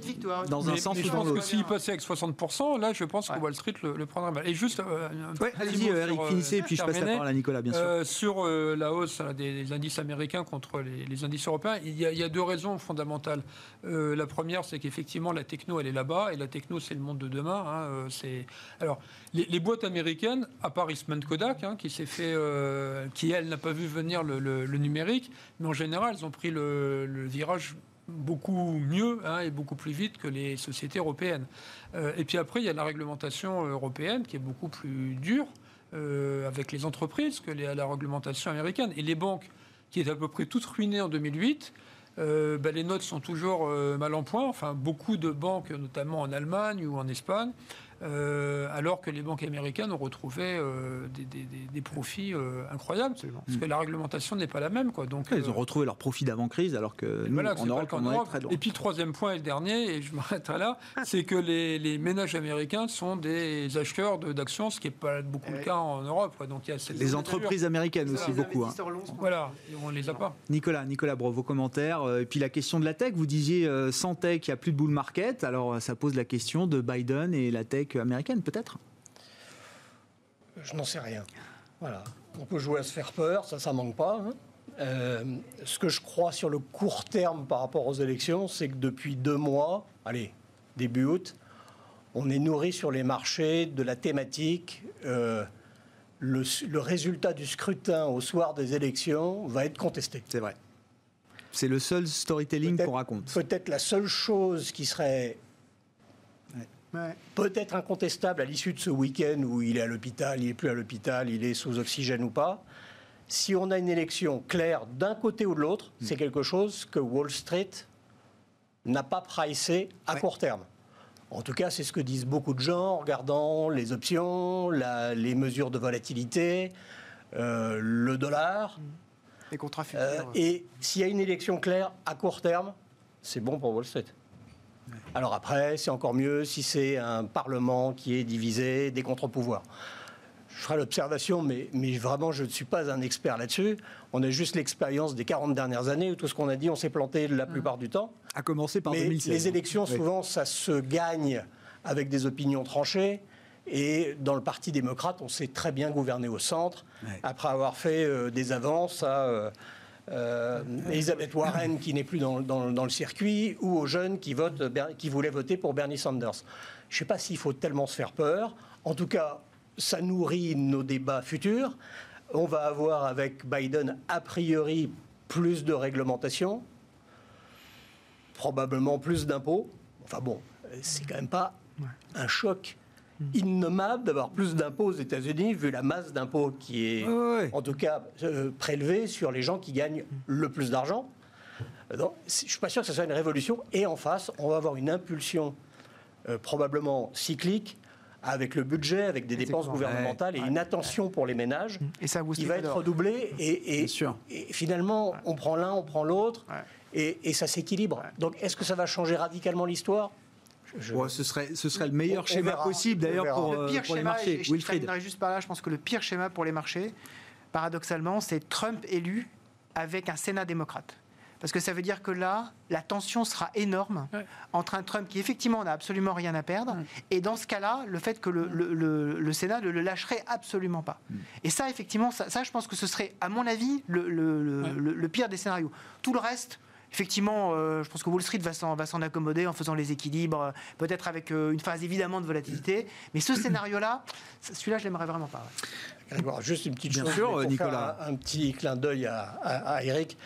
victoire, euh, dans un Mais- sens mais ou je dans pense que l'autre. s'il passait avec 60%, là, je pense que Ouais. Wall Street le, le prendrait mal. Et juste, euh, un Ouais, allez-y, euh, Eric, sur, finissez, et puis je passe la terminer. parole à Nicolas, bien sûr. Euh, sur euh, la hausse des, des indices américains contre les, les indices européens, il y, a, il y a deux raisons fondamentales. Euh, la première, c'est qu'effectivement, la techno, elle est là-bas, et la techno, c'est le monde de demain. hein, c'est... Alors, les, les boîtes américaines, à part Eastman Kodak, hein, qui s'est fait, euh, qui elle n'a pas vu venir le, numérique, mais en général, elles ont pris le, virage beaucoup mieux hein, et beaucoup plus vite que les sociétés européennes. Euh, et puis après, il y a la réglementation européenne qui est beaucoup plus dure euh, avec les entreprises que les- la réglementation américaine. Et les banques, qui étaient à peu près toutes ruinées en 2008, euh, ben, les notes sont toujours mal en point. Enfin, beaucoup de banques, notamment en Allemagne ou en Espagne, euh, alors que les banques américaines ont retrouvé euh, des, des- des- des profits euh, incroyables, Absolument. parce que la réglementation n'est pas la même. Quoi. Donc, Ils ont retrouvé leur profit d'avant-crise, alors que nous, voilà, en c'est pas Europe, le cas on en en est Europe. très loin. Et puis, troisième point et le dernier, et je m'arrêterai là, c'est que les, les ménages américains sont des acheteurs de- d'actions, ce qui n'est pas beaucoup le Ouais. cas en Europe. quoi. Donc, il y a cette Les entreprises américaines aussi, beaucoup. hein. Voilà, on ne les a pas. Nicolas, Nicolas Bro, vos commentaires. Et puis la question de la tech, vous disiez euh, sans tech, il n'y a plus de bull market. Alors ça pose la question de Biden et la tech américaine, peut-être? Je n'en sais rien. Voilà. On peut jouer à se faire peur, ça, ça manque pas. hein. Euh, ce que je crois sur le court terme par rapport aux élections, c'est que depuis deux mois, allez, début août, on est nourri sur les marchés de la thématique. euh, le, le résultat du scrutin au soir des élections va être contesté. C'est vrai. C'est le seul storytelling qu'on raconte. Peut-être la seule chose qui serait Ouais. peut-être incontestable à l'issue de ce week-end où il est à l'hôpital, il n'est plus à l'hôpital, il est sous oxygène ou pas. Si on a une élection claire d'un côté ou de l'autre, c'est quelque chose que Wall Street n'a pas pricé à Ouais. court terme. En tout cas, c'est ce que disent beaucoup de gens en regardant les options, la- les mesures de volatilité, euh, le dollar. Les contrats futurs. Euh, et s'il y a une élection claire à court terme, c'est bon pour Wall Street. Alors après, c'est encore mieux si c'est un Parlement qui est divisé, des contre-pouvoirs. Je ferai l'observation, mais, mais vraiment, je ne suis pas un expert là-dessus. On a juste l'expérience des 40 dernières années où tout ce qu'on a dit, on s'est planté la plupart du temps. À commencer par Mais 2016. les élections, Oui. souvent, ça se gagne avec des opinions tranchées. Et dans le Parti démocrate, on sait très bien gouverner au centre, Ouais. après avoir fait euh, des avances à euh, euh, Elizabeth Warren, qui n'est plus dans, dans- dans le circuit, ou aux jeunes qui, votent, Ber- qui voulaient voter pour Bernie Sanders. Je ne sais pas s'il faut tellement se faire peur. En tout cas, ça nourrit nos débats futurs. On va avoir avec Biden, a priori, plus de réglementation probablement plus d'impôts. Enfin bon, euh, c'est quand même pas un choc innommable d'avoir plus d'impôts aux États-Unis, vu la masse d'impôts qui est, en tout cas, euh, prélevée sur les gens qui gagnent le plus d'argent. Euh, donc, Je suis pas sûr que ce soit une révolution. Et en face, on va avoir une impulsion euh, probablement cyclique avec le budget, avec des dépenses gouvernementales et Ouais. une attention pour les ménages Et ça vous qui va être redoublé et, et- finalement on prend l'un, on prend l'autre Ouais. et, et ça s'équilibre. Donc est-ce que ça va changer radicalement l'histoire? Je- ce, serait, ce serait le meilleur On- on schéma verra. possible d'ailleurs verra. pour, Le euh, pire pour les marchés. et je Wilfried. juste par là, je pense que le pire schéma pour les marchés, paradoxalement, c'est Trump élu avec un Sénat démocrate. Parce que ça veut dire que là, la tension sera énorme Ouais. entre un Trump qui, effectivement, n'a absolument rien à perdre, et dans ce cas-là, le fait que le, le- le- le Sénat ne le lâcherait absolument pas. Et ça, effectivement, ça, ça, je pense que ce serait, à mon avis, le, le- le- Ouais. le- le pire des scénarios. Tout le reste, effectivement, euh, je pense que Wall Street va s'en, va s'en accommoder en faisant les équilibres, euh, peut-être avec euh, une phase évidemment de volatilité. Mais ce scénario-là, celui-là, je l'aimerais vraiment pas. ouais. Juste une petite Bien chose sûr, Nicolas. faire Un, un petit clin d'œil à, à- à Eric.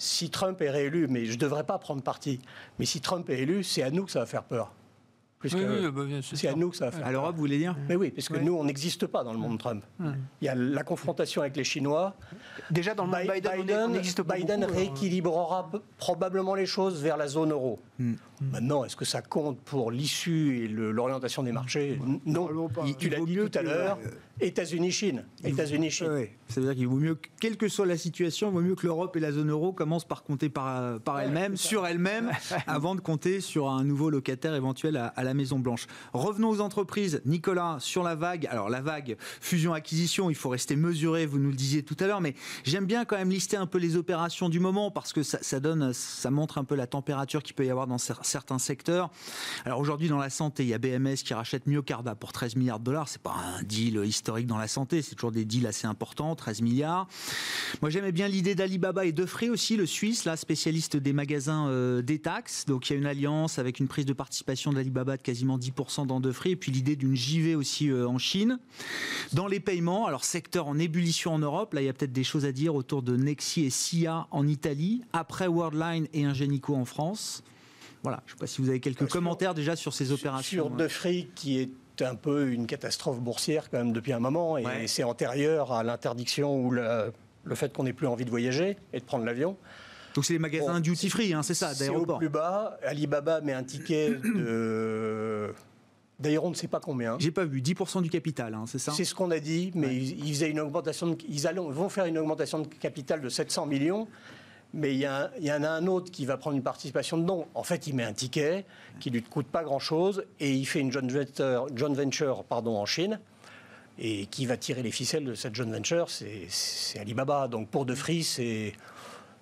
Si Trump est réélu, mais je ne devrais pas prendre parti, mais si Trump est élu, c'est à nous que ça va faire peur. Plus Oui, oui, bah, bien sûr. c'est à nous que ça va faire À l'Europe, vous voulez dire Mais oui, parce que nous, on n'existe pas dans le monde Trump. Il y a la confrontation avec les Chinois. Déjà, dans le monde Bi- Biden, on est- on n'existe pas Biden beaucoup, alors, rééquilibrera probablement les choses vers la zone euro. Hmm. Maintenant, est-ce que ça compte pour l'issue et l'orientation des marchés? Non. Il- Tu l'as dit mieux tout à l'heure. États-Unis-Chine. États-Unis-Chine. Ouais, ça veut dire qu'il vaut mieux, que- quelle que soit la situation, il vaut mieux que l'Europe et la zone euro commencent par compter par, par elles-mêmes, sur elles-mêmes, avant de compter sur un nouveau locataire éventuel à, à la Maison Blanche. Revenons aux entreprises. Nicolas, sur la vague. Alors la vague fusion-acquisition, il faut rester mesuré. Vous nous le disiez tout à l'heure, mais j'aime bien quand même lister un peu les opérations du moment parce que ça, ça donne, ça montre un peu la température qu'il peut y avoir dans cer- certains secteurs. Alors aujourd'hui, dans la santé, il y a BMS qui rachète Myocarda pour 13 milliards de dollars. C'est pas un deal historique dans la santé, c'est toujours des deals assez importants, 13 milliards. Moi, j'aimais bien l'idée d'Alibaba et de Free aussi, le Suisse, là, spécialiste des magasins euh, des taxes. Donc il y a une alliance avec une prise de participation d'Alibaba de quasiment 10% dans De Free, et puis l'idée d'une JV aussi euh, en Chine. Dans les paiements, alors secteur en ébullition en Europe, là il y a peut-être des choses à dire autour de Nexi et SIA en Italie, après Worldline et Ingenico en France. Voilà, je ne sais pas si vous avez quelques commentaires déjà sur ces opérations. Sur De Free, qui est un peu une catastrophe boursière quand même depuis un moment, et Ouais. c'est antérieur à l'interdiction ou le, le fait qu'on n'ait plus envie de voyager et de prendre l'avion. Donc c'est les magasins Bon, duty free, hein, c'est ça, C'est au d'aéroport. plus bas. Alibaba met un ticket de... D'ailleurs, on ne sait pas combien. J'ai pas vu, 10% du capital, hein, c'est ça? C'est ce qu'on a dit, mais ils, ils faisaient une augmentation de- ils allons- vont faire une augmentation de capital de 700 millions. Mais il y, a un- il y en a un autre qui va prendre une participation dedans. En fait, il met un ticket qui ne lui coûte pas grand-chose et il fait une joint venture, joint venture pardon, en Chine. Et qui va tirer les ficelles de cette joint venture C'est Alibaba. Donc pour De Free, c'est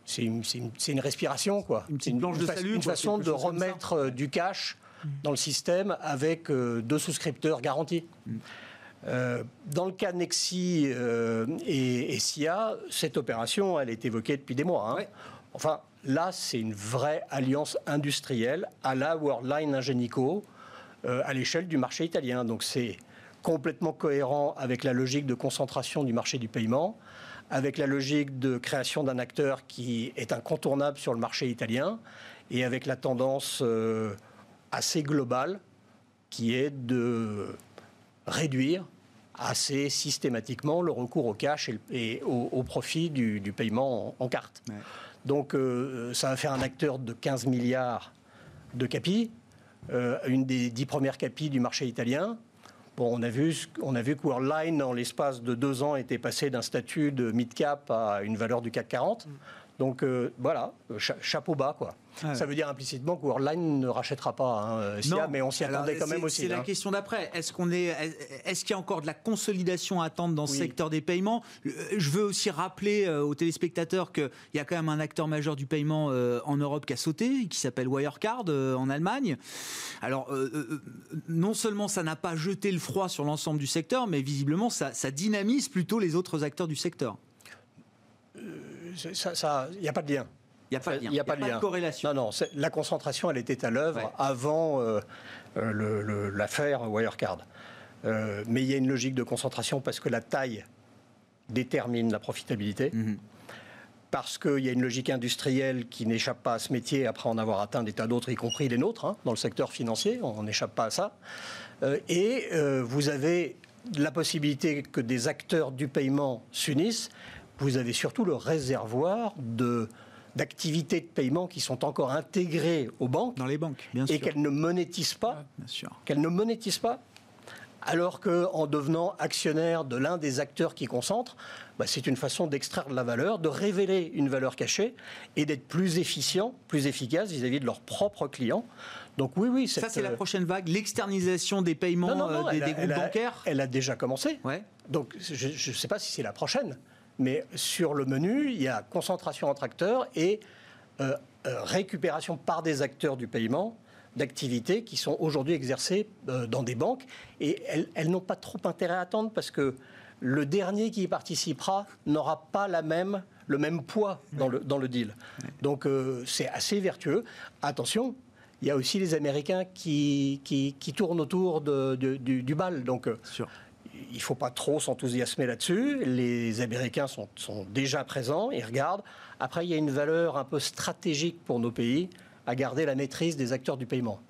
c'est une, une- une respiration. Quoi. Une petite planche de fa- salut, Une quoi, façon de remettre euh, du cash dans le système avec euh, deux souscripteurs garantis. Euh, dans le cas Nexi euh, et, et SIA, cette opération, elle est évoquée depuis des mois. hein. Ouais. Enfin, là, c'est une vraie alliance industrielle à la Worldline Ingenico euh, à l'échelle du marché italien. Donc c'est complètement cohérent avec la logique de concentration du marché du paiement, avec la logique de création d'un acteur qui est incontournable sur le marché italien, et avec la tendance assez globale qui est de réduire assez systématiquement le recours au cash et, au, au profit du, du paiement en, en carte. Ouais. Donc euh, ça va faire un acteur de 15 milliards de capi, euh, une des dix premières capis du marché italien. Bon, on a vu, on a vu que Worldline, en l'espace de deux ans, était passé d'un statut de mid-cap à une valeur du CAC 40. Donc euh, voilà, euh, cha- chapeau bas quoi. Ouais. Ça veut dire implicitement que Worldline ne rachètera pas hein, euh, SIA, mais on s'y attendait quand même aussi. C'est la hein. question d'après. Est-ce qu'on est, est-ce qu'il y a encore de la consolidation à attendre dans ce secteur des paiements? Je veux aussi rappeler aux téléspectateurs qu'il y a quand même un acteur majeur du paiement en Europe qui a sauté, qui s'appelle Wirecard en Allemagne. Alors, non seulement ça n'a pas jeté le froid sur l'ensemble du secteur, mais visiblement ça, ça dynamise plutôt les autres acteurs du secteur. Ça- Il n'y a pas de lien. Il n'y a pas de lien. Il n'y a pas de lien. corrélation. Non, non, la concentration, elle était à l'œuvre Ouais. avant euh, euh, l'affaire Wirecard. Euh, mais il y a une logique de concentration parce que la taille détermine la profitabilité. Mhm. Parce qu'il y a une logique industrielle qui n'échappe pas à ce métier après en avoir atteint des tas d'autres, y compris les nôtres, hein, dans le secteur financier, on n'échappe pas à ça. Euh, et vous avez la possibilité que des acteurs du paiement s'unissent. Vous avez surtout le réservoir de d'activités de paiement qui sont encore intégrées aux banques Dans les banques, bien et qu'elles ne monétisent pas, Bien sûr. qu'elles ne monétisent pas alors qu'en devenant actionnaire de l'un des acteurs qui concentrent, bah, c'est une façon d'extraire de la valeur, de révéler une valeur cachée et d'être plus efficient, plus efficace vis-à-vis de leurs propres clients. Donc oui, oui. Ça, c'est la euh, prochaine vague, l'externalisation des paiements euh, des, groupes bancaires Elle a déjà commencé. Ouais. Donc je ne sais pas si c'est la prochaine, mais sur le menu, il y a concentration entre acteurs et euh, récupération par des acteurs du paiement d'activités qui sont aujourd'hui exercées euh, dans des banques et elles, n'ont pas trop intérêt à attendre parce que le dernier qui y participera n'aura pas la même, le même poids dans le, deal. Donc euh, c'est assez vertueux. Attention, il y a aussi les Américains qui, tournent autour du, bal. Donc euh, il ne faut pas trop s'enthousiasmer là-dessus. Les Américains sont, sont déjà présents, ils regardent. Après, il y a une valeur un peu stratégique pour nos pays à garder la maîtrise des acteurs du paiement.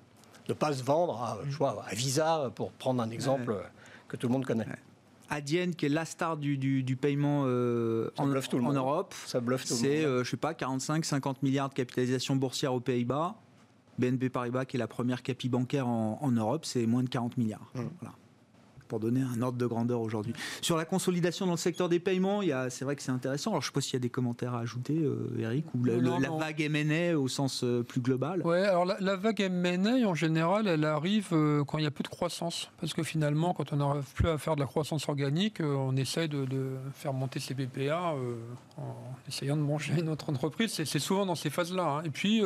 Ne pas se vendre à, à Visa, pour prendre un exemple que tout le monde connaît. Adyen, qui est la star du, du, paiement euh, en, en Europe. Ça bluffe tout le monde. C'est, euh, je sais pas, 45-50 milliards de capitalisation boursière aux Pays-Bas. BNP Paribas, qui est la première capi bancaire en, Europe, c'est moins de 40 milliards. Mmh. Voilà pour donner un ordre de grandeur aujourd'hui. Sur la consolidation dans le secteur des paiements, c'est vrai que c'est intéressant. Alors je ne sais pas s'il y a des commentaires à ajouter, euh, Eric, ou la, vague M&A au sens euh, plus global. Oui, alors la, vague M&A en général, elle arrive euh, quand il y a peu de croissance, parce que finalement, quand on n'arrive plus à faire de la croissance organique, on essaye de, faire monter ses BPA en essayant de manger notre entreprise. C'est souvent dans ces phases-là. Hein. Et puis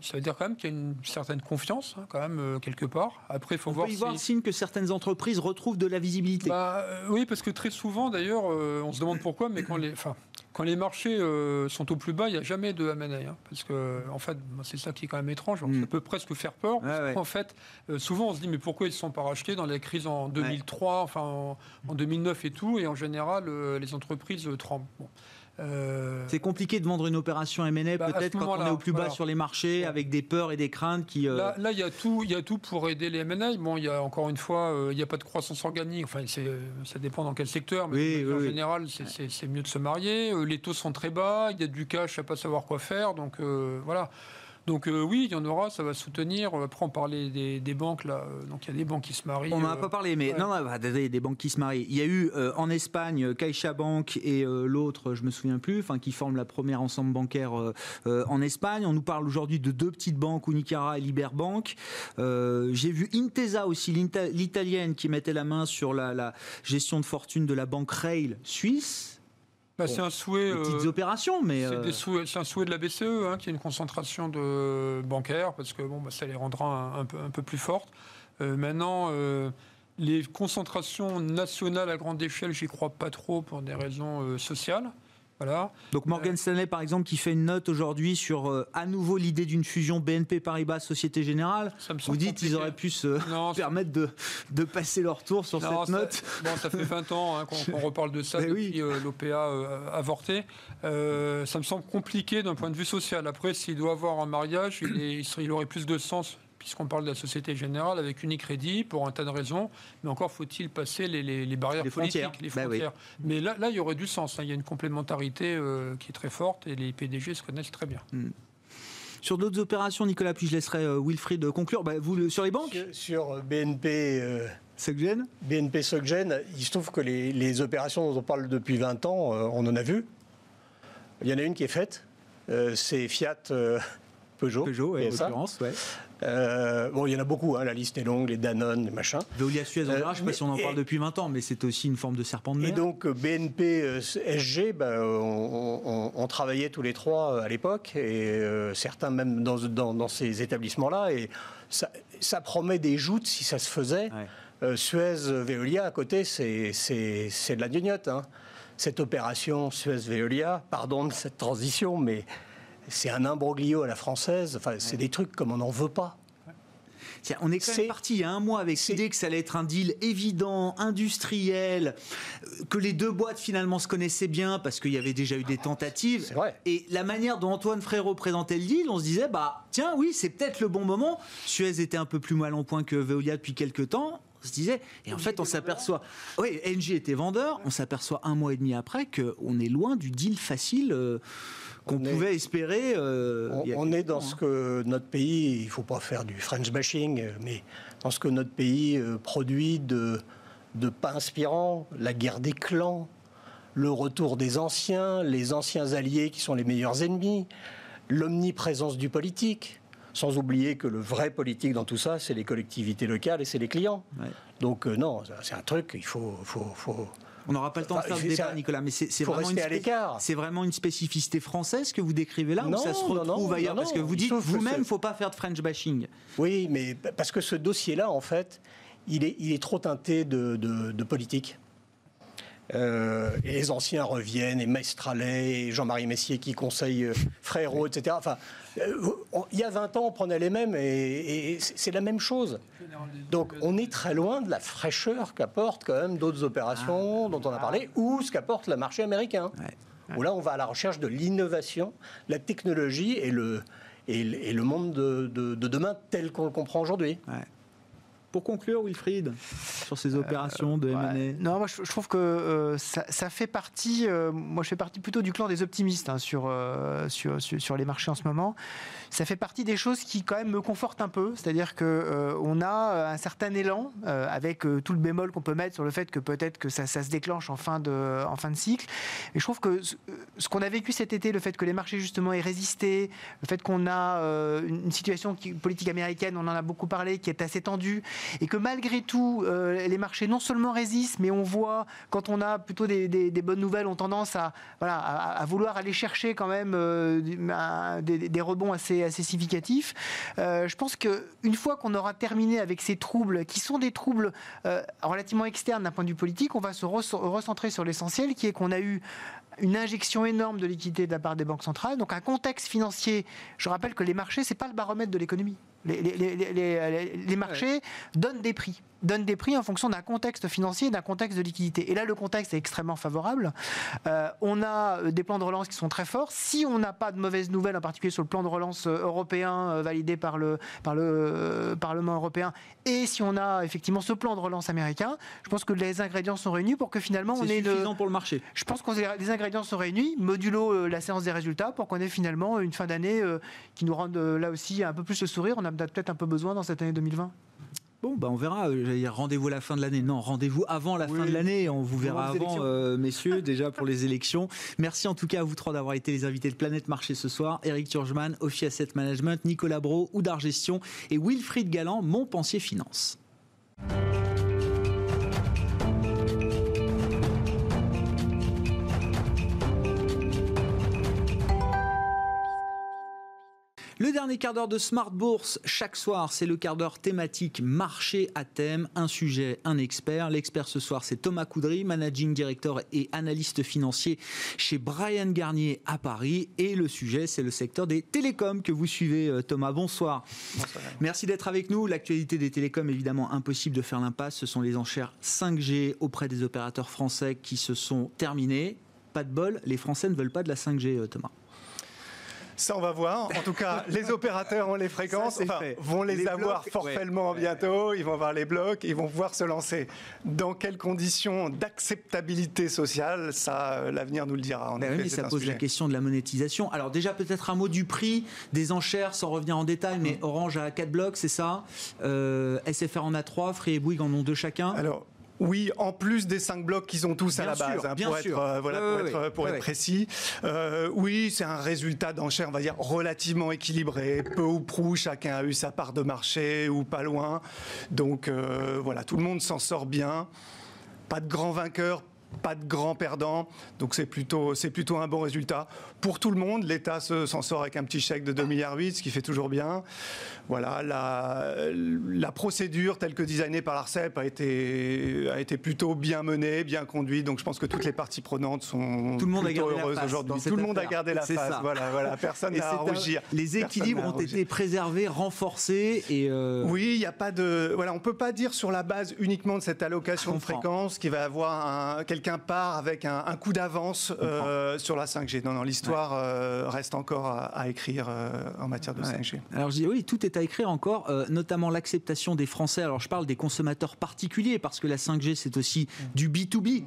ça veut dire quand même qu'il y a une certaine confiance, hein, quand même, euh, quelque part. Après, il faut On voir. Peut y voir signe que certaines entreprises retrouvent de la visibilité. Bah, euh, oui, parce que très souvent, d'ailleurs, euh, on se demande pourquoi, mais quand les, quand les marchés sont au plus bas, il n'y a jamais de M&A. Hein, parce que, en fait, c'est ça qui est quand même étrange. Mm. Ça peut presque faire peur. En fait, souvent, on se dit, mais pourquoi ils ne se sont pas rachetés dans la crise en 2003, enfin, en, 2009 et tout Et en général, les entreprises tremblent. Euh, c'est compliqué de vendre une opération M&A bah, peut-être quand on est au plus bas sur les marchés avec des peurs et des craintes qui. Euh, là, il y a tout, il y a tout pour aider les M&A. Bon, il y a encore une fois, euh, il n'y a pas de croissance organique. Enfin, ça dépend dans quel secteur, mais en général, c'est mieux de se marier. Les taux sont très bas, il y a du cash à pas savoir quoi faire, donc voilà. Donc euh, oui, il y en aura, ça va soutenir. Après, on parlait des, banques là. Euh, donc il y a des banques qui se marient. On n'en a pas parlé, mais non, non bah, des banques qui se marient. Il y a eu euh, en Espagne CaixaBank et l'autre, je me souviens plus, enfin qui forment la première ensemble bancaire en Espagne. On nous parle aujourd'hui de deux petites banques, Unicara et Liberbank. J'ai vu Intesa aussi, l'italienne, qui mettait la main sur la, la gestion de fortune de la banque Rail suisse. Bah, c'est un souhait. Des petites euh, opérations, mais. C'est un souhait de la BCE, hein, qui a une concentration de bancaires, parce que bon, bah, ça les rendra un, peu, un peu plus fortes. Euh, maintenant, euh, les concentrations nationales à grande échelle, j'y crois pas trop pour des raisons sociales. Voilà. Donc Morgan Stanley, par exemple, qui fait une note aujourd'hui sur euh, à nouveau l'idée d'une fusion BNP Paribas Société Générale. Vous dites qu'ils auraient pu se permettre de, de, passer leur tour sur cette note. Bon, ça fait 20 ans hein, qu'on reparle de ça depuis euh, l'OPA euh, avorté. ça me semble compliqué d'un point de vue social. Après, s'il doit avoir un mariage, il, il aurait plus de sens puisqu'on parle de la Société Générale avec Unicredit pour un tas de raisons, mais encore faut-il passer les, barrières politiques, les bah frontières. Mais là, là, il y aurait du sens. Hein. Il y a une complémentarité euh, qui est très forte et les PDG se connaissent très bien. Hmm. Sur d'autres opérations, Nicolas, puis je laisserai euh, Wilfried conclure. Bah, vous, sur les banques? Sur, BNP. Euh, Soggen BNP Soggen, il se trouve que les, opérations dont on parle depuis 20 ans, on en a vu. Il y en a une qui est faite, c'est Fiat Peugeot. Peugeot, en l'occurrence, ouais. Euh, bon, il y en a beaucoup, hein, la liste est longue, les Danone, les machins. Veolia Suez, on verra, je ne sais pas si on en parle depuis 20 ans, mais c'est aussi une forme de serpent de mer. Et donc BNP, euh, SG, ben, on, travaillait tous les trois euh, à l'époque, et certains même dans, dans, ces établissements-là, et ça, ça, promet des joutes si ça se faisait. Suez, Veolia, à côté, c'est de la gnognotte. Hein. Cette opération Suez-Veolia, pardon de cette transition, mais c'est un imbroglio à la française. Enfin, c'est des trucs comme on n'en veut pas. On est quand même parti il y a un mois avec l'idée que ça allait être un deal évident, industriel, euh, que les deux boîtes finalement se connaissaient bien parce qu'il y avait déjà eu des tentatives. Vrai. Et la manière dont Antoine Frérot présentait le deal, on se disait, bah tiens, oui, c'est peut-être le bon moment. Suez était un peu plus mal en point que Veolia depuis quelques temps On se disait, et en fait, on s'aperçoit. Oui, NG était vendeur. On s'aperçoit un mois et demi après qu'on est loin du deal facile euh, qu'on pouvait espérer. Euh, on, est dans ce que notre pays, il ne faut pas faire du French bashing, mais dans ce que notre pays produit de, de pas inspirant, la guerre des clans, le retour des anciens, les anciens alliés qui sont les meilleurs ennemis, l'omniprésence du politique. Sans oublier que le vrai politique dans tout ça, c'est les collectivités locales et c'est les clients. Donc euh, non, c'est un truc, il faut... On n'aura pas le temps de faire le débat, Nicolas, mais c'est vraiment, une vraiment une spécificité française que vous décrivez là, ou ça se retrouve ailleurs? Parce que vous dites vous-même, il ne faut pas faire de French bashing. Oui, mais parce que ce dossier-là, en fait, il est, il est trop teinté de, de politique. Euh, et les anciens reviennent, et Mestralet, et Jean-Marie Messier qui conseille euh, Frérot, etc. Enfin, il y a 20 ans, on prenait les mêmes, et, c'est la même chose. Donc, on est très loin de la fraîcheur qu'apportent quand même d'autres opérations ah. dont on a parlé, ou ce qu'apporte le marché américain. Où là, on va à la recherche de l'innovation, la technologie et le, et le, monde de, demain tel qu'on le comprend aujourd'hui. Pour conclure, Wilfried, sur ces opérations de M&A Non, moi je, trouve que euh, ça, fait partie, euh, moi je fais partie plutôt du clan des optimistes hein, euh, sur, sur, sur, les marchés en ce moment. Ça fait partie des choses qui quand même me confortent un peu, c'est-à-dire qu'on on a un certain élan, avec tout le bémol qu'on peut mettre sur le fait que peut-être que ça, ça, se déclenche en fin de, en fin de cycle. Et je trouve que ce, qu'on a vécu cet été, le fait que les marchés justement aient résisté, le fait qu'on a une situation politique américaine, on en a beaucoup parlé, qui est assez tendue, et que malgré tout, euh, les marchés non seulement résistent, mais on voit, quand on a plutôt des, bonnes nouvelles, ont tendance à, vouloir aller chercher quand même euh, des, rebonds assez, assez significatifs. Euh, je pense qu'une fois qu'on aura terminé avec ces troubles, qui sont des troubles relativement externes d'un point de vue politique, on va se recentrer sur l'essentiel, qui est qu'on a eu une injection énorme de liquidités de la part des banques centrales, donc un contexte financier. Je rappelle que les marchés, c'est pas le baromètre de l'économie. Les, les, marchés donnent des prix donne des prix en fonction d'un contexte financier et d'un contexte de liquidité. Et là, le contexte est extrêmement favorable. Euh, on a euh, des plans de relance qui sont très forts. Si on n'a pas de mauvaises nouvelles, en particulier sur le plan de relance euh, européen validé par le, par le Parlement européen, et si on a effectivement ce plan de relance américain, je pense que les ingrédients sont réunis pour que finalement on ait suffisant pour le marché. Je pense que les ingrédients sont réunis, modulo la séance des résultats, pour qu'on ait finalement une fin d'année qui nous rende là aussi un peu plus le sourire. On a peut-être un peu besoin dans cette année 2020. Bon, bah on verra. Euh, rendez-vous à la fin de l'année. Non, rendez-vous avant la fin de l'année. On vous verra avant, euh, messieurs, déjà pour les élections. Merci en tout cas à vous trois d'avoir été les invités de Planète Marché ce soir. Eric Turgeman, Ophi Asset Management, Nicolas Bro, Oudar Gestion et Wilfried Galland, Montpensier Finance. Le dernier quart d'heure de Smart Bourse, chaque soir, c'est le quart d'heure thématique marché à thème, un sujet, un expert. L'expert ce soir, c'est Thomas Coudry, managing director et analyste financier chez Brian Garnier à Paris. Et le sujet, c'est le secteur des télécoms que vous suivez, euh, Thomas. Bonsoir. Bonsoir. Merci d'être avec nous. L'actualité des télécoms, évidemment, impossible de faire l'impasse. Ce sont les enchères 5G auprès des opérateurs français qui se sont terminées. Pas de bol, les Français ne veulent pas de la 5G, euh, Thomas. Ça, on va voir. En tout cas, les opérateurs ont les fréquences, vont les, avoir forfaitement bientôt. Ils vont avoir les blocs, ils vont pouvoir se lancer. Dans quelles conditions d'acceptabilité sociale Ça, euh, l'avenir nous le dira. En effet, ça pose la question de la monétisation. Alors déjà, peut-être un mot du prix des enchères, sans revenir en détail, mais Orange a 4 blocs, c'est ça? Euh, SFR en a 3, Free et Bouygues en ont deux chacun? Alors, oui, en plus des cinq blocs qu'ils ont tous à la base, hein, pour, être, euh, voilà, pour, être, précis. Euh, oui, c'est un résultat d'enchère, on va dire, relativement équilibré. Peu ou prou, chacun a eu sa part de marché ou pas loin. Donc euh, voilà, tout le monde s'en sort bien. Pas de grand vainqueur, pas de grands perdants, donc c'est plutôt, c'est plutôt un bon résultat. Pour tout le monde, l'État s'en sort avec un petit chèque de 2,8 milliards, ce qui fait toujours bien. Voilà, la, la procédure telle que designée par l'ARCEP a été, a été plutôt bien menée, bien conduite, donc je pense que toutes les parties prenantes sont tout le monde plutôt heureuses aujourd'hui. Tout le monde a gardé la face, voilà, voilà, personne n'a à rougir. Les équilibres ont été préservés, renforcés et... Euh, oui, il n'y a pas de... Voilà, on ne peut pas dire sur la base uniquement de cette allocation de fréquence qu'il va y avoir un, quelqu'un part avec un, coup d'avance sur la 5G. Non, non, l'histoire reste encore à, écrire en matière de 5G. Alors je dis oui, tout est à écrire encore, notamment l'acceptation des Français. Alors je parle des consommateurs particuliers parce que la 5G c'est aussi du B2B.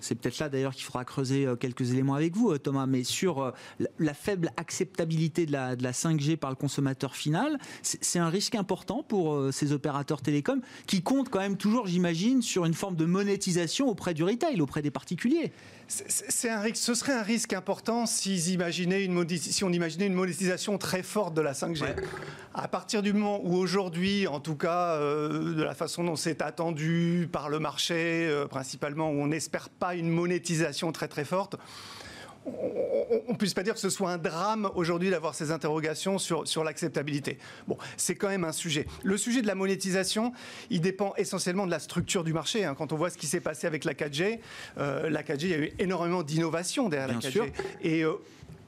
C'est peut-être là d'ailleurs qu'il faudra creuser quelques éléments avec vous, Thomas. Mais sur la faible acceptabilité de la, de la 5G par le consommateur final, c'est un risque important pour euh, ces opérateurs télécoms qui comptent quand même toujours, j'imagine, sur une forme de monétisation auprès du retail, auprès des particuliers. C'est un risque, ce serait un risque important si, imaginaient une, si on imaginait une monétisation très forte de la 5G. À partir du moment où aujourd'hui, en tout cas, euh, de la façon dont c'est attendu par le marché, euh, principalement, où on n'espère pas une monétisation très très forte, on ne puisse pas dire que ce soit un drame aujourd'hui d'avoir ces interrogations sur, sur l'acceptabilité. Bon, c'est quand même un sujet. Le sujet de la monétisation, il dépend essentiellement de la structure du marché. Hein. Quand on voit ce qui s'est passé avec la 4G, euh, la 4G, il y a eu énormément d'innovation derrière la 4G. Sûr. Et euh,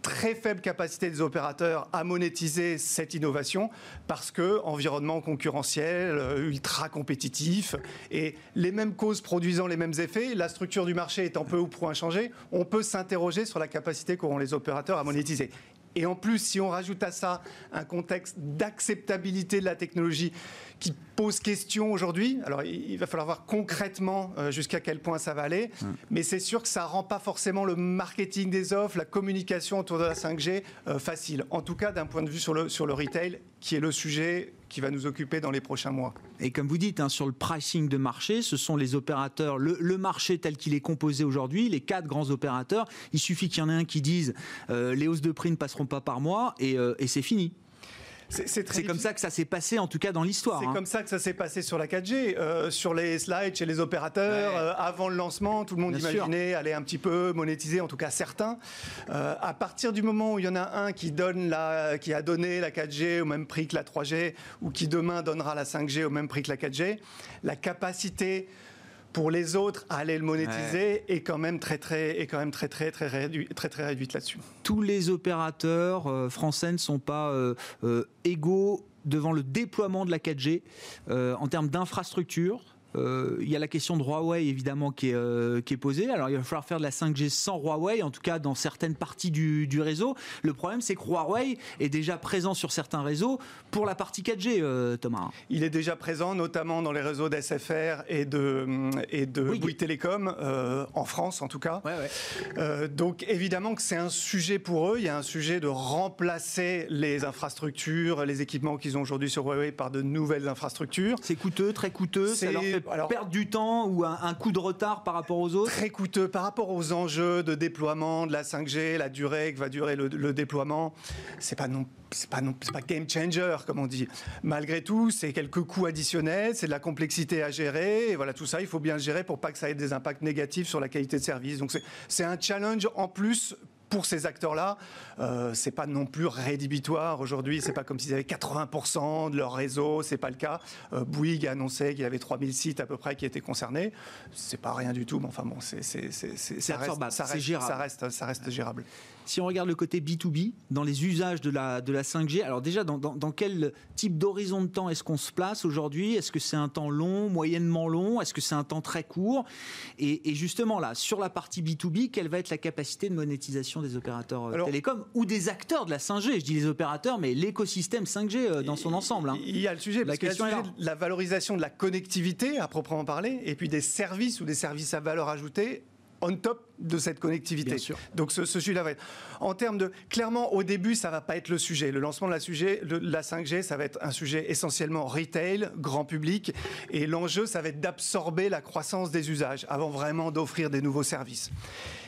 très faible capacité des opérateurs à monétiser cette innovation parce que environnement concurrentiel, euh, ultra compétitif et les mêmes causes produisant les mêmes effets, la structure du marché étant peu ou prou inchangée, on peut s'interroger sur la capacité qu'auront les opérateurs à monétiser. Et en plus, si on rajoute à ça un contexte d'acceptabilité de la technologie qui pose question aujourd'hui, alors il va falloir voir concrètement euh, jusqu'à quel point ça va aller, mais c'est sûr que ça rend pas forcément le marketing des offres, la communication autour de la 5G euh, facile. En tout cas, d'un point de vue sur le, sur le retail, qui est le sujet qui va nous occuper dans les prochains mois. Et comme vous dites, hein, sur le pricing de marché, ce sont les opérateurs, le, marché tel qu'il est composé aujourd'hui, les quatre grands opérateurs, il suffit qu'il y en ait un qui dise euh, les hausses de prix ne passeront pas par mois euh, et c'est fini. C'est comme ça que ça s'est passé, en tout cas dans l'histoire. C'est hein. comme ça que ça s'est passé sur la 4G, euh, sur les slides chez les opérateurs. Euh, avant le lancement, tout le monde imaginait aller un petit peu monétiser, en tout cas certains. Euh, à partir du moment où il y en a un qui donne la, qui a donné la 4G au même prix que la 3G, ou qui demain donnera la 5G au même prix que la 4G, la capacité pour les autres, aller le monétiser est quand même très très est quand même très très très réduit, très très réduite là-dessus. Tous les opérateurs euh, français ne sont pas euh, euh, égaux devant le déploiement de la 4G en termes d'infrastructure il y a la question de Huawei évidemment qui est, euh, qui est posée. Alors il va falloir faire de la 5G sans Huawei, en tout cas dans certaines parties du, du réseau. Le problème c'est que Huawei est déjà présent sur certains réseaux pour la partie 4G, euh, Thomas. Il est déjà présent notamment dans les réseaux d'SFR et de, et de Bouygues Télécom, en France en tout cas. Ouais, ouais. donc évidemment que c'est un sujet pour eux. Il y a un sujet de remplacer les infrastructures, les équipements qu'ils ont aujourd'hui sur Huawei par de nouvelles infrastructures. C'est coûteux, très coûteux. Ça leur fait alors, perdre du temps ou un, coup de retard par rapport aux autres Très coûteux par rapport aux enjeux de déploiement de la 5G, la durée que va durer le, déploiement. C'est pas non c'est pas, non, pas game changer, comme on dit. Malgré tout, c'est quelques coûts additionnels, c'est de la complexité à gérer. Et voilà, tout ça, il faut bien le gérer pour pas que ça ait des impacts négatifs sur la qualité de service. Donc, c'est un challenge en plus pour ces acteurs-là, euh, c'est pas non plus rédhibitoire aujourd'hui. C'est pas comme s'ils avaient 80% de leur réseau. C'est pas le cas. Euh, Bouygues a annoncé qu'il y avait 3000 sites à peu près qui étaient concernés. C'est pas rien du tout, mais enfin bon, c'est ça, reste, ça, reste, ça reste gérable. Si on regarde le côté B2B, dans les usages de la, de la 5G, alors déjà, dans, quel type d'horizon de temps est-ce qu'on se place aujourd'hui? Est-ce que c'est un temps long, moyennement long? Est-ce que c'est un temps très court? Et, justement, là, sur la partie B2B, quelle va être la capacité de monétisation des opérateurs euh, télécoms ou des acteurs de la 5G Je dis les opérateurs, mais l'écosystème 5G euh, dans son ensemble. Hein. Il y a le sujet, la question est la valorisation de la connectivité, à proprement parler, et puis des services ou des services à valeur ajoutée on top de cette connectivité. Donc ce, sujet-là va être. En termes de. Clairement, au début, ça va pas être le sujet. Le lancement de la, sujet, la 5G, ça va être un sujet essentiellement retail, grand public. Et l'enjeu, ça va être d'absorber la croissance des usages avant vraiment d'offrir des nouveaux services.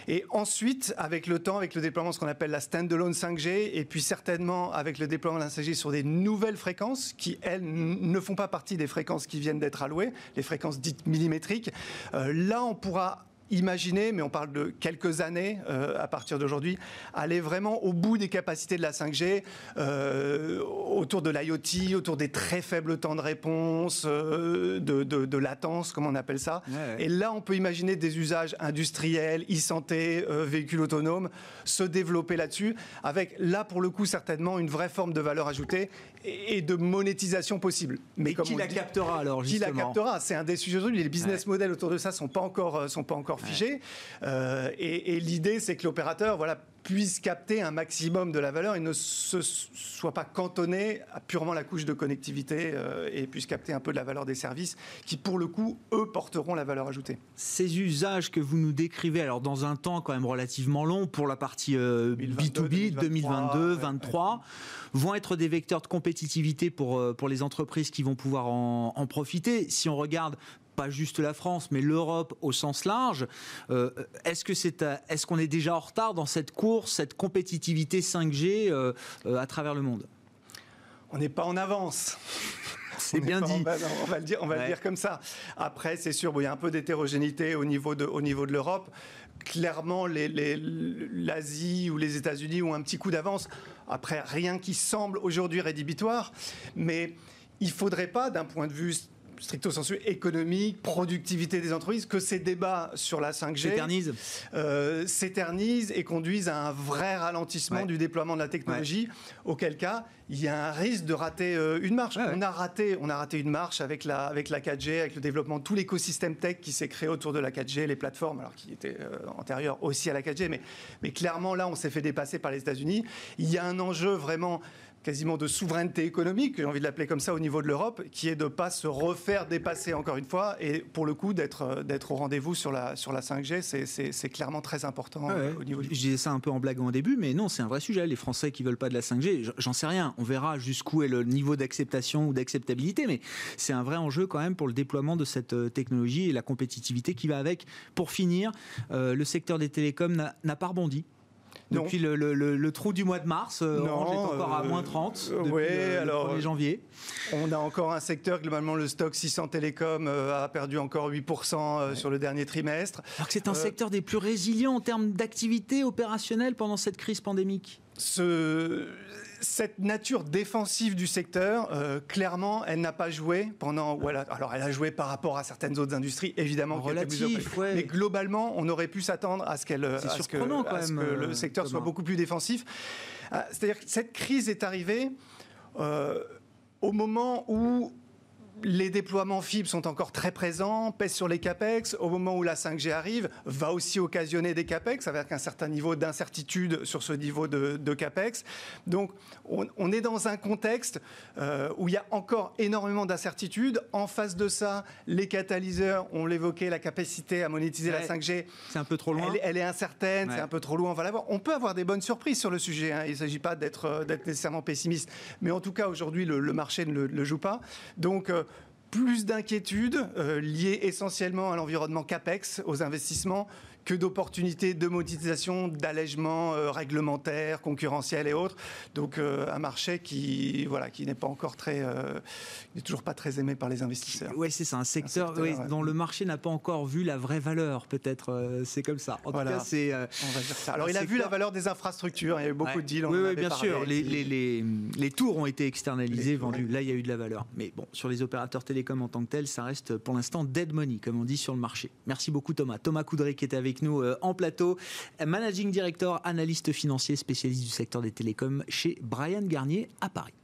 Et ensuite, avec le temps, avec le déploiement de ce qu'on appelle la standalone 5G, et puis certainement avec le déploiement de la 5G sur des nouvelles fréquences qui, elles, ne font pas partie des fréquences qui viennent d'être allouées, les fréquences dites millimétriques, euh, là, on pourra imaginer, mais on parle de quelques années euh, à partir d'aujourd'hui, aller vraiment au bout des capacités de la 5G, euh, autour de l'IoT, autour des très faibles temps de réponse, euh, de, latence, comme on appelle ça. Et là, on peut imaginer des usages industriels, e-santé, véhicules autonomes, se développer là-dessus, avec là, pour le coup, certainement une vraie forme de valeur ajoutée et, de monétisation possible. Mais qui la captera alors Qui la captera? C'est un des sujets aujourd'hui. Les business models autour de ça sont pas encore, sont pas encore encore figé. et, et l'idée, c'est que l'opérateur, voilà, puisse capter un maximum de la valeur et ne se soit pas cantonné à purement la couche de connectivité euh, et puisse capter un peu de la valeur des services qui, pour le coup, eux, porteront la valeur ajoutée. Ces usages que vous nous décrivez, alors dans un temps quand même relativement long pour la partie B2B, 2022, 2023, vont être des vecteurs de compétitivité pour, euh, pour les entreprises qui vont pouvoir en, en profiter. Si on regarde pas juste la France, mais l'Europe au sens large. Euh, est-ce que c'est, est-ce qu'on est déjà en retard dans cette course, cette compétitivité 5G euh, euh, à travers le monde? On n'est pas en avance. C'est bien dit. on va le dire, on va le dire comme ça. Après, c'est sûr, il y a un peu d'hétérogénéité au niveau de, au niveau de l'Europe. Clairement, l'Asie ou les États-Unis ont un petit coup d'avance. Après, rien qui semble aujourd'hui rédhibitoire, mais il faudrait pas, d'un point de vue stricto sensu économique, productivité des entreprises, que ces débats sur la 5G euh, s'éternisent et conduisent à un vrai ralentissement du déploiement de la technologie, auquel cas il y a un risque de rater euh, une marche. on, a raté, on a raté une marche avec la, avec la 4G, avec le développement de tout l'écosystème tech qui s'est créé autour de la 4G, les plateformes, alors qui étaient euh, antérieures aussi à la 4G, mais, mais clairement là on s'est fait dépasser par les États-Unis. Il y a un enjeu vraiment quasiment de souveraineté économique, j'ai envie de l'appeler comme ça au niveau de l'Europe, qui est de ne pas se refaire dépasser encore une fois, et pour le coup d'être euh, d'être au rendez-vous sur la, sur la 5G, c'est clairement très important euh, au niveau Je disais ça un peu en blaguant au début, mais non, c'est un vrai sujet. Les Français qui veulent pas de la 5G, j'en sais rien. On verra jusqu'où est le niveau d'acceptation ou d'acceptabilité, mais c'est un vrai enjeu quand même pour le déploiement de cette euh, technologie et la compétitivité qui va avec. Pour finir, le secteur des télécoms n'a pas rebondi depuis le, trou du mois de mars. Euh, Orange est encore à moins 30 euh, depuis le, alors, 1er janvier. On a encore un secteur, globalement, le stock 600 Télécom euh, a perdu encore 8% sur le dernier trimestre. Alors que c'est un secteur des plus résilients en termes d'activité opérationnelle pendant cette crise pandémique? Ce, cette nature défensive du secteur, euh, clairement, elle n'a pas joué pendant. Voilà, alors, elle a joué par rapport à certaines autres industries, évidemment. Relatif, Mais globalement, on aurait pu s'attendre à ce, qu'elle, à ce que, le secteur soit beaucoup plus défensif. Ah, c'est-à-dire que cette crise est arrivée euh, au moment où les déploiements fibre sont encore très présents, pèsent sur les capex. Au moment où la 5G arrive, va aussi occasionner des capex avec un certain niveau d'incertitude sur ce niveau de, capex. Donc, on, est dans un contexte euh, où il y a encore énormément d'incertitudes. En face de ça, les catalyseurs, on l'évoquait, la capacité à monétiser la 5G. C'est un peu trop loin. Elle, est incertaine, c'est un peu trop loin. On va voir. On peut avoir des bonnes surprises sur le sujet. Hein. Il ne s'agit pas euh, d'être nécessairement pessimiste, mais en tout cas aujourd'hui, le, marché ne le, joue pas. Donc euh, plus d'inquiétudes euh, liées essentiellement à l'environnement CAPEX, aux investissements, que d'opportunités de monétisation, d'allègement euh, réglementaire, concurrentiel et autres. Donc euh, un marché qui voilà qui n'est pas encore très, euh, n'est toujours pas très aimé par les investisseurs. Oui, c'est ça, un secteur, dont le marché n'a pas encore vu la vraie valeur, peut-être. c'est comme ça. En tout cas, c'est. On va dire ça. Alors il a vu la valeur des infrastructures. Il y a eu beaucoup de deals. oui, oui bien sûr. Les, les, les, les, tours ont été externalisés, vendus. Là, il y a eu de la valeur. Mais bon, sur les opérateurs télécoms en tant que tels, ça reste pour l'instant dead money, comme on dit sur le marché. Merci beaucoup, Thomas. Thomas Coudray qui était avec nous euh, en plateau. Managing Director, analyste financier, spécialiste du secteur des télécoms chez Brian Garnier à Paris.